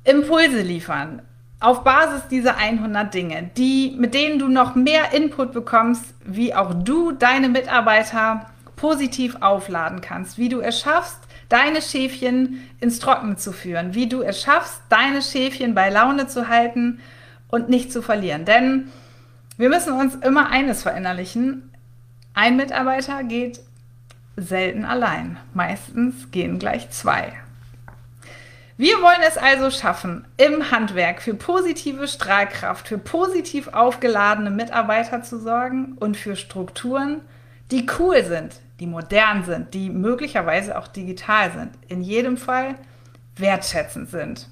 Impulse liefern auf Basis dieser 100 Dinge, die, mit denen du noch mehr Input bekommst, wie auch du deine Mitarbeiter positiv aufladen kannst, wie du es schaffst, deine Schäfchen ins Trockene zu führen, wie du es schaffst, deine Schäfchen bei Laune zu halten und nicht zu verlieren. Denn wir müssen uns immer eines verinnerlichen. Ein Mitarbeiter geht selten allein. Meistens gehen gleich zwei. Wir wollen es also schaffen, im Handwerk für positive Strahlkraft, für positiv aufgeladene Mitarbeiter zu sorgen und für Strukturen, die cool sind, die modern sind, die möglicherweise auch digital sind, in jedem Fall wertschätzend sind.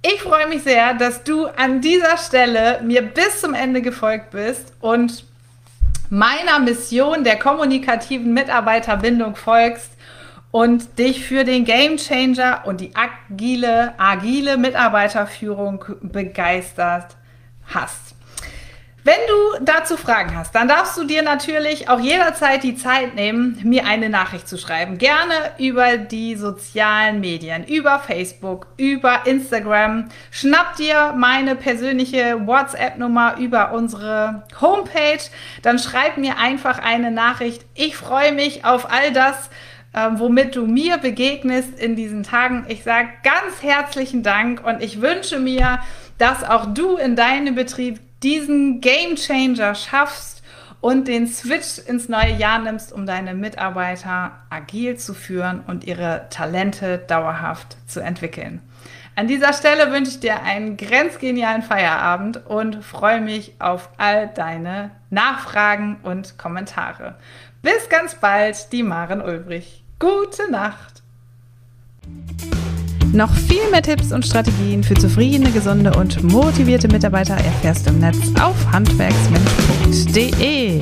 Ich freue mich sehr, dass du an dieser Stelle mir bis zum Ende gefolgt bist und meiner Mission der kommunikativen Mitarbeiterbindung folgst und dich für den Game Changer und die agile, agile Mitarbeiterführung begeistert hast. Wenn du dazu Fragen hast, dann darfst du dir natürlich auch jederzeit die Zeit nehmen, mir eine Nachricht zu schreiben. Gerne über die sozialen Medien, über Facebook, über Instagram. Schnapp dir meine persönliche WhatsApp-Nummer über unsere Homepage. Dann schreib mir einfach eine Nachricht. Ich freue mich auf all das, ähm, womit du mir begegnest in diesen Tagen. Ich sage ganz herzlichen Dank und ich wünsche mir, dass auch du in deinem Betrieb diesen Game Changer schaffst und den Switch ins neue Jahr nimmst, um deine Mitarbeiter agil zu führen und ihre Talente dauerhaft zu entwickeln. An dieser Stelle wünsche ich dir einen grenzgenialen Feierabend und freue mich auf all deine Nachfragen und Kommentare. Bis ganz bald, die Maren Ulbrich. Gute Nacht. Noch viel mehr Tipps und Strategien für zufriedene, gesunde und motivierte Mitarbeiter erfährst du im Netz auf handwerksmensch.de.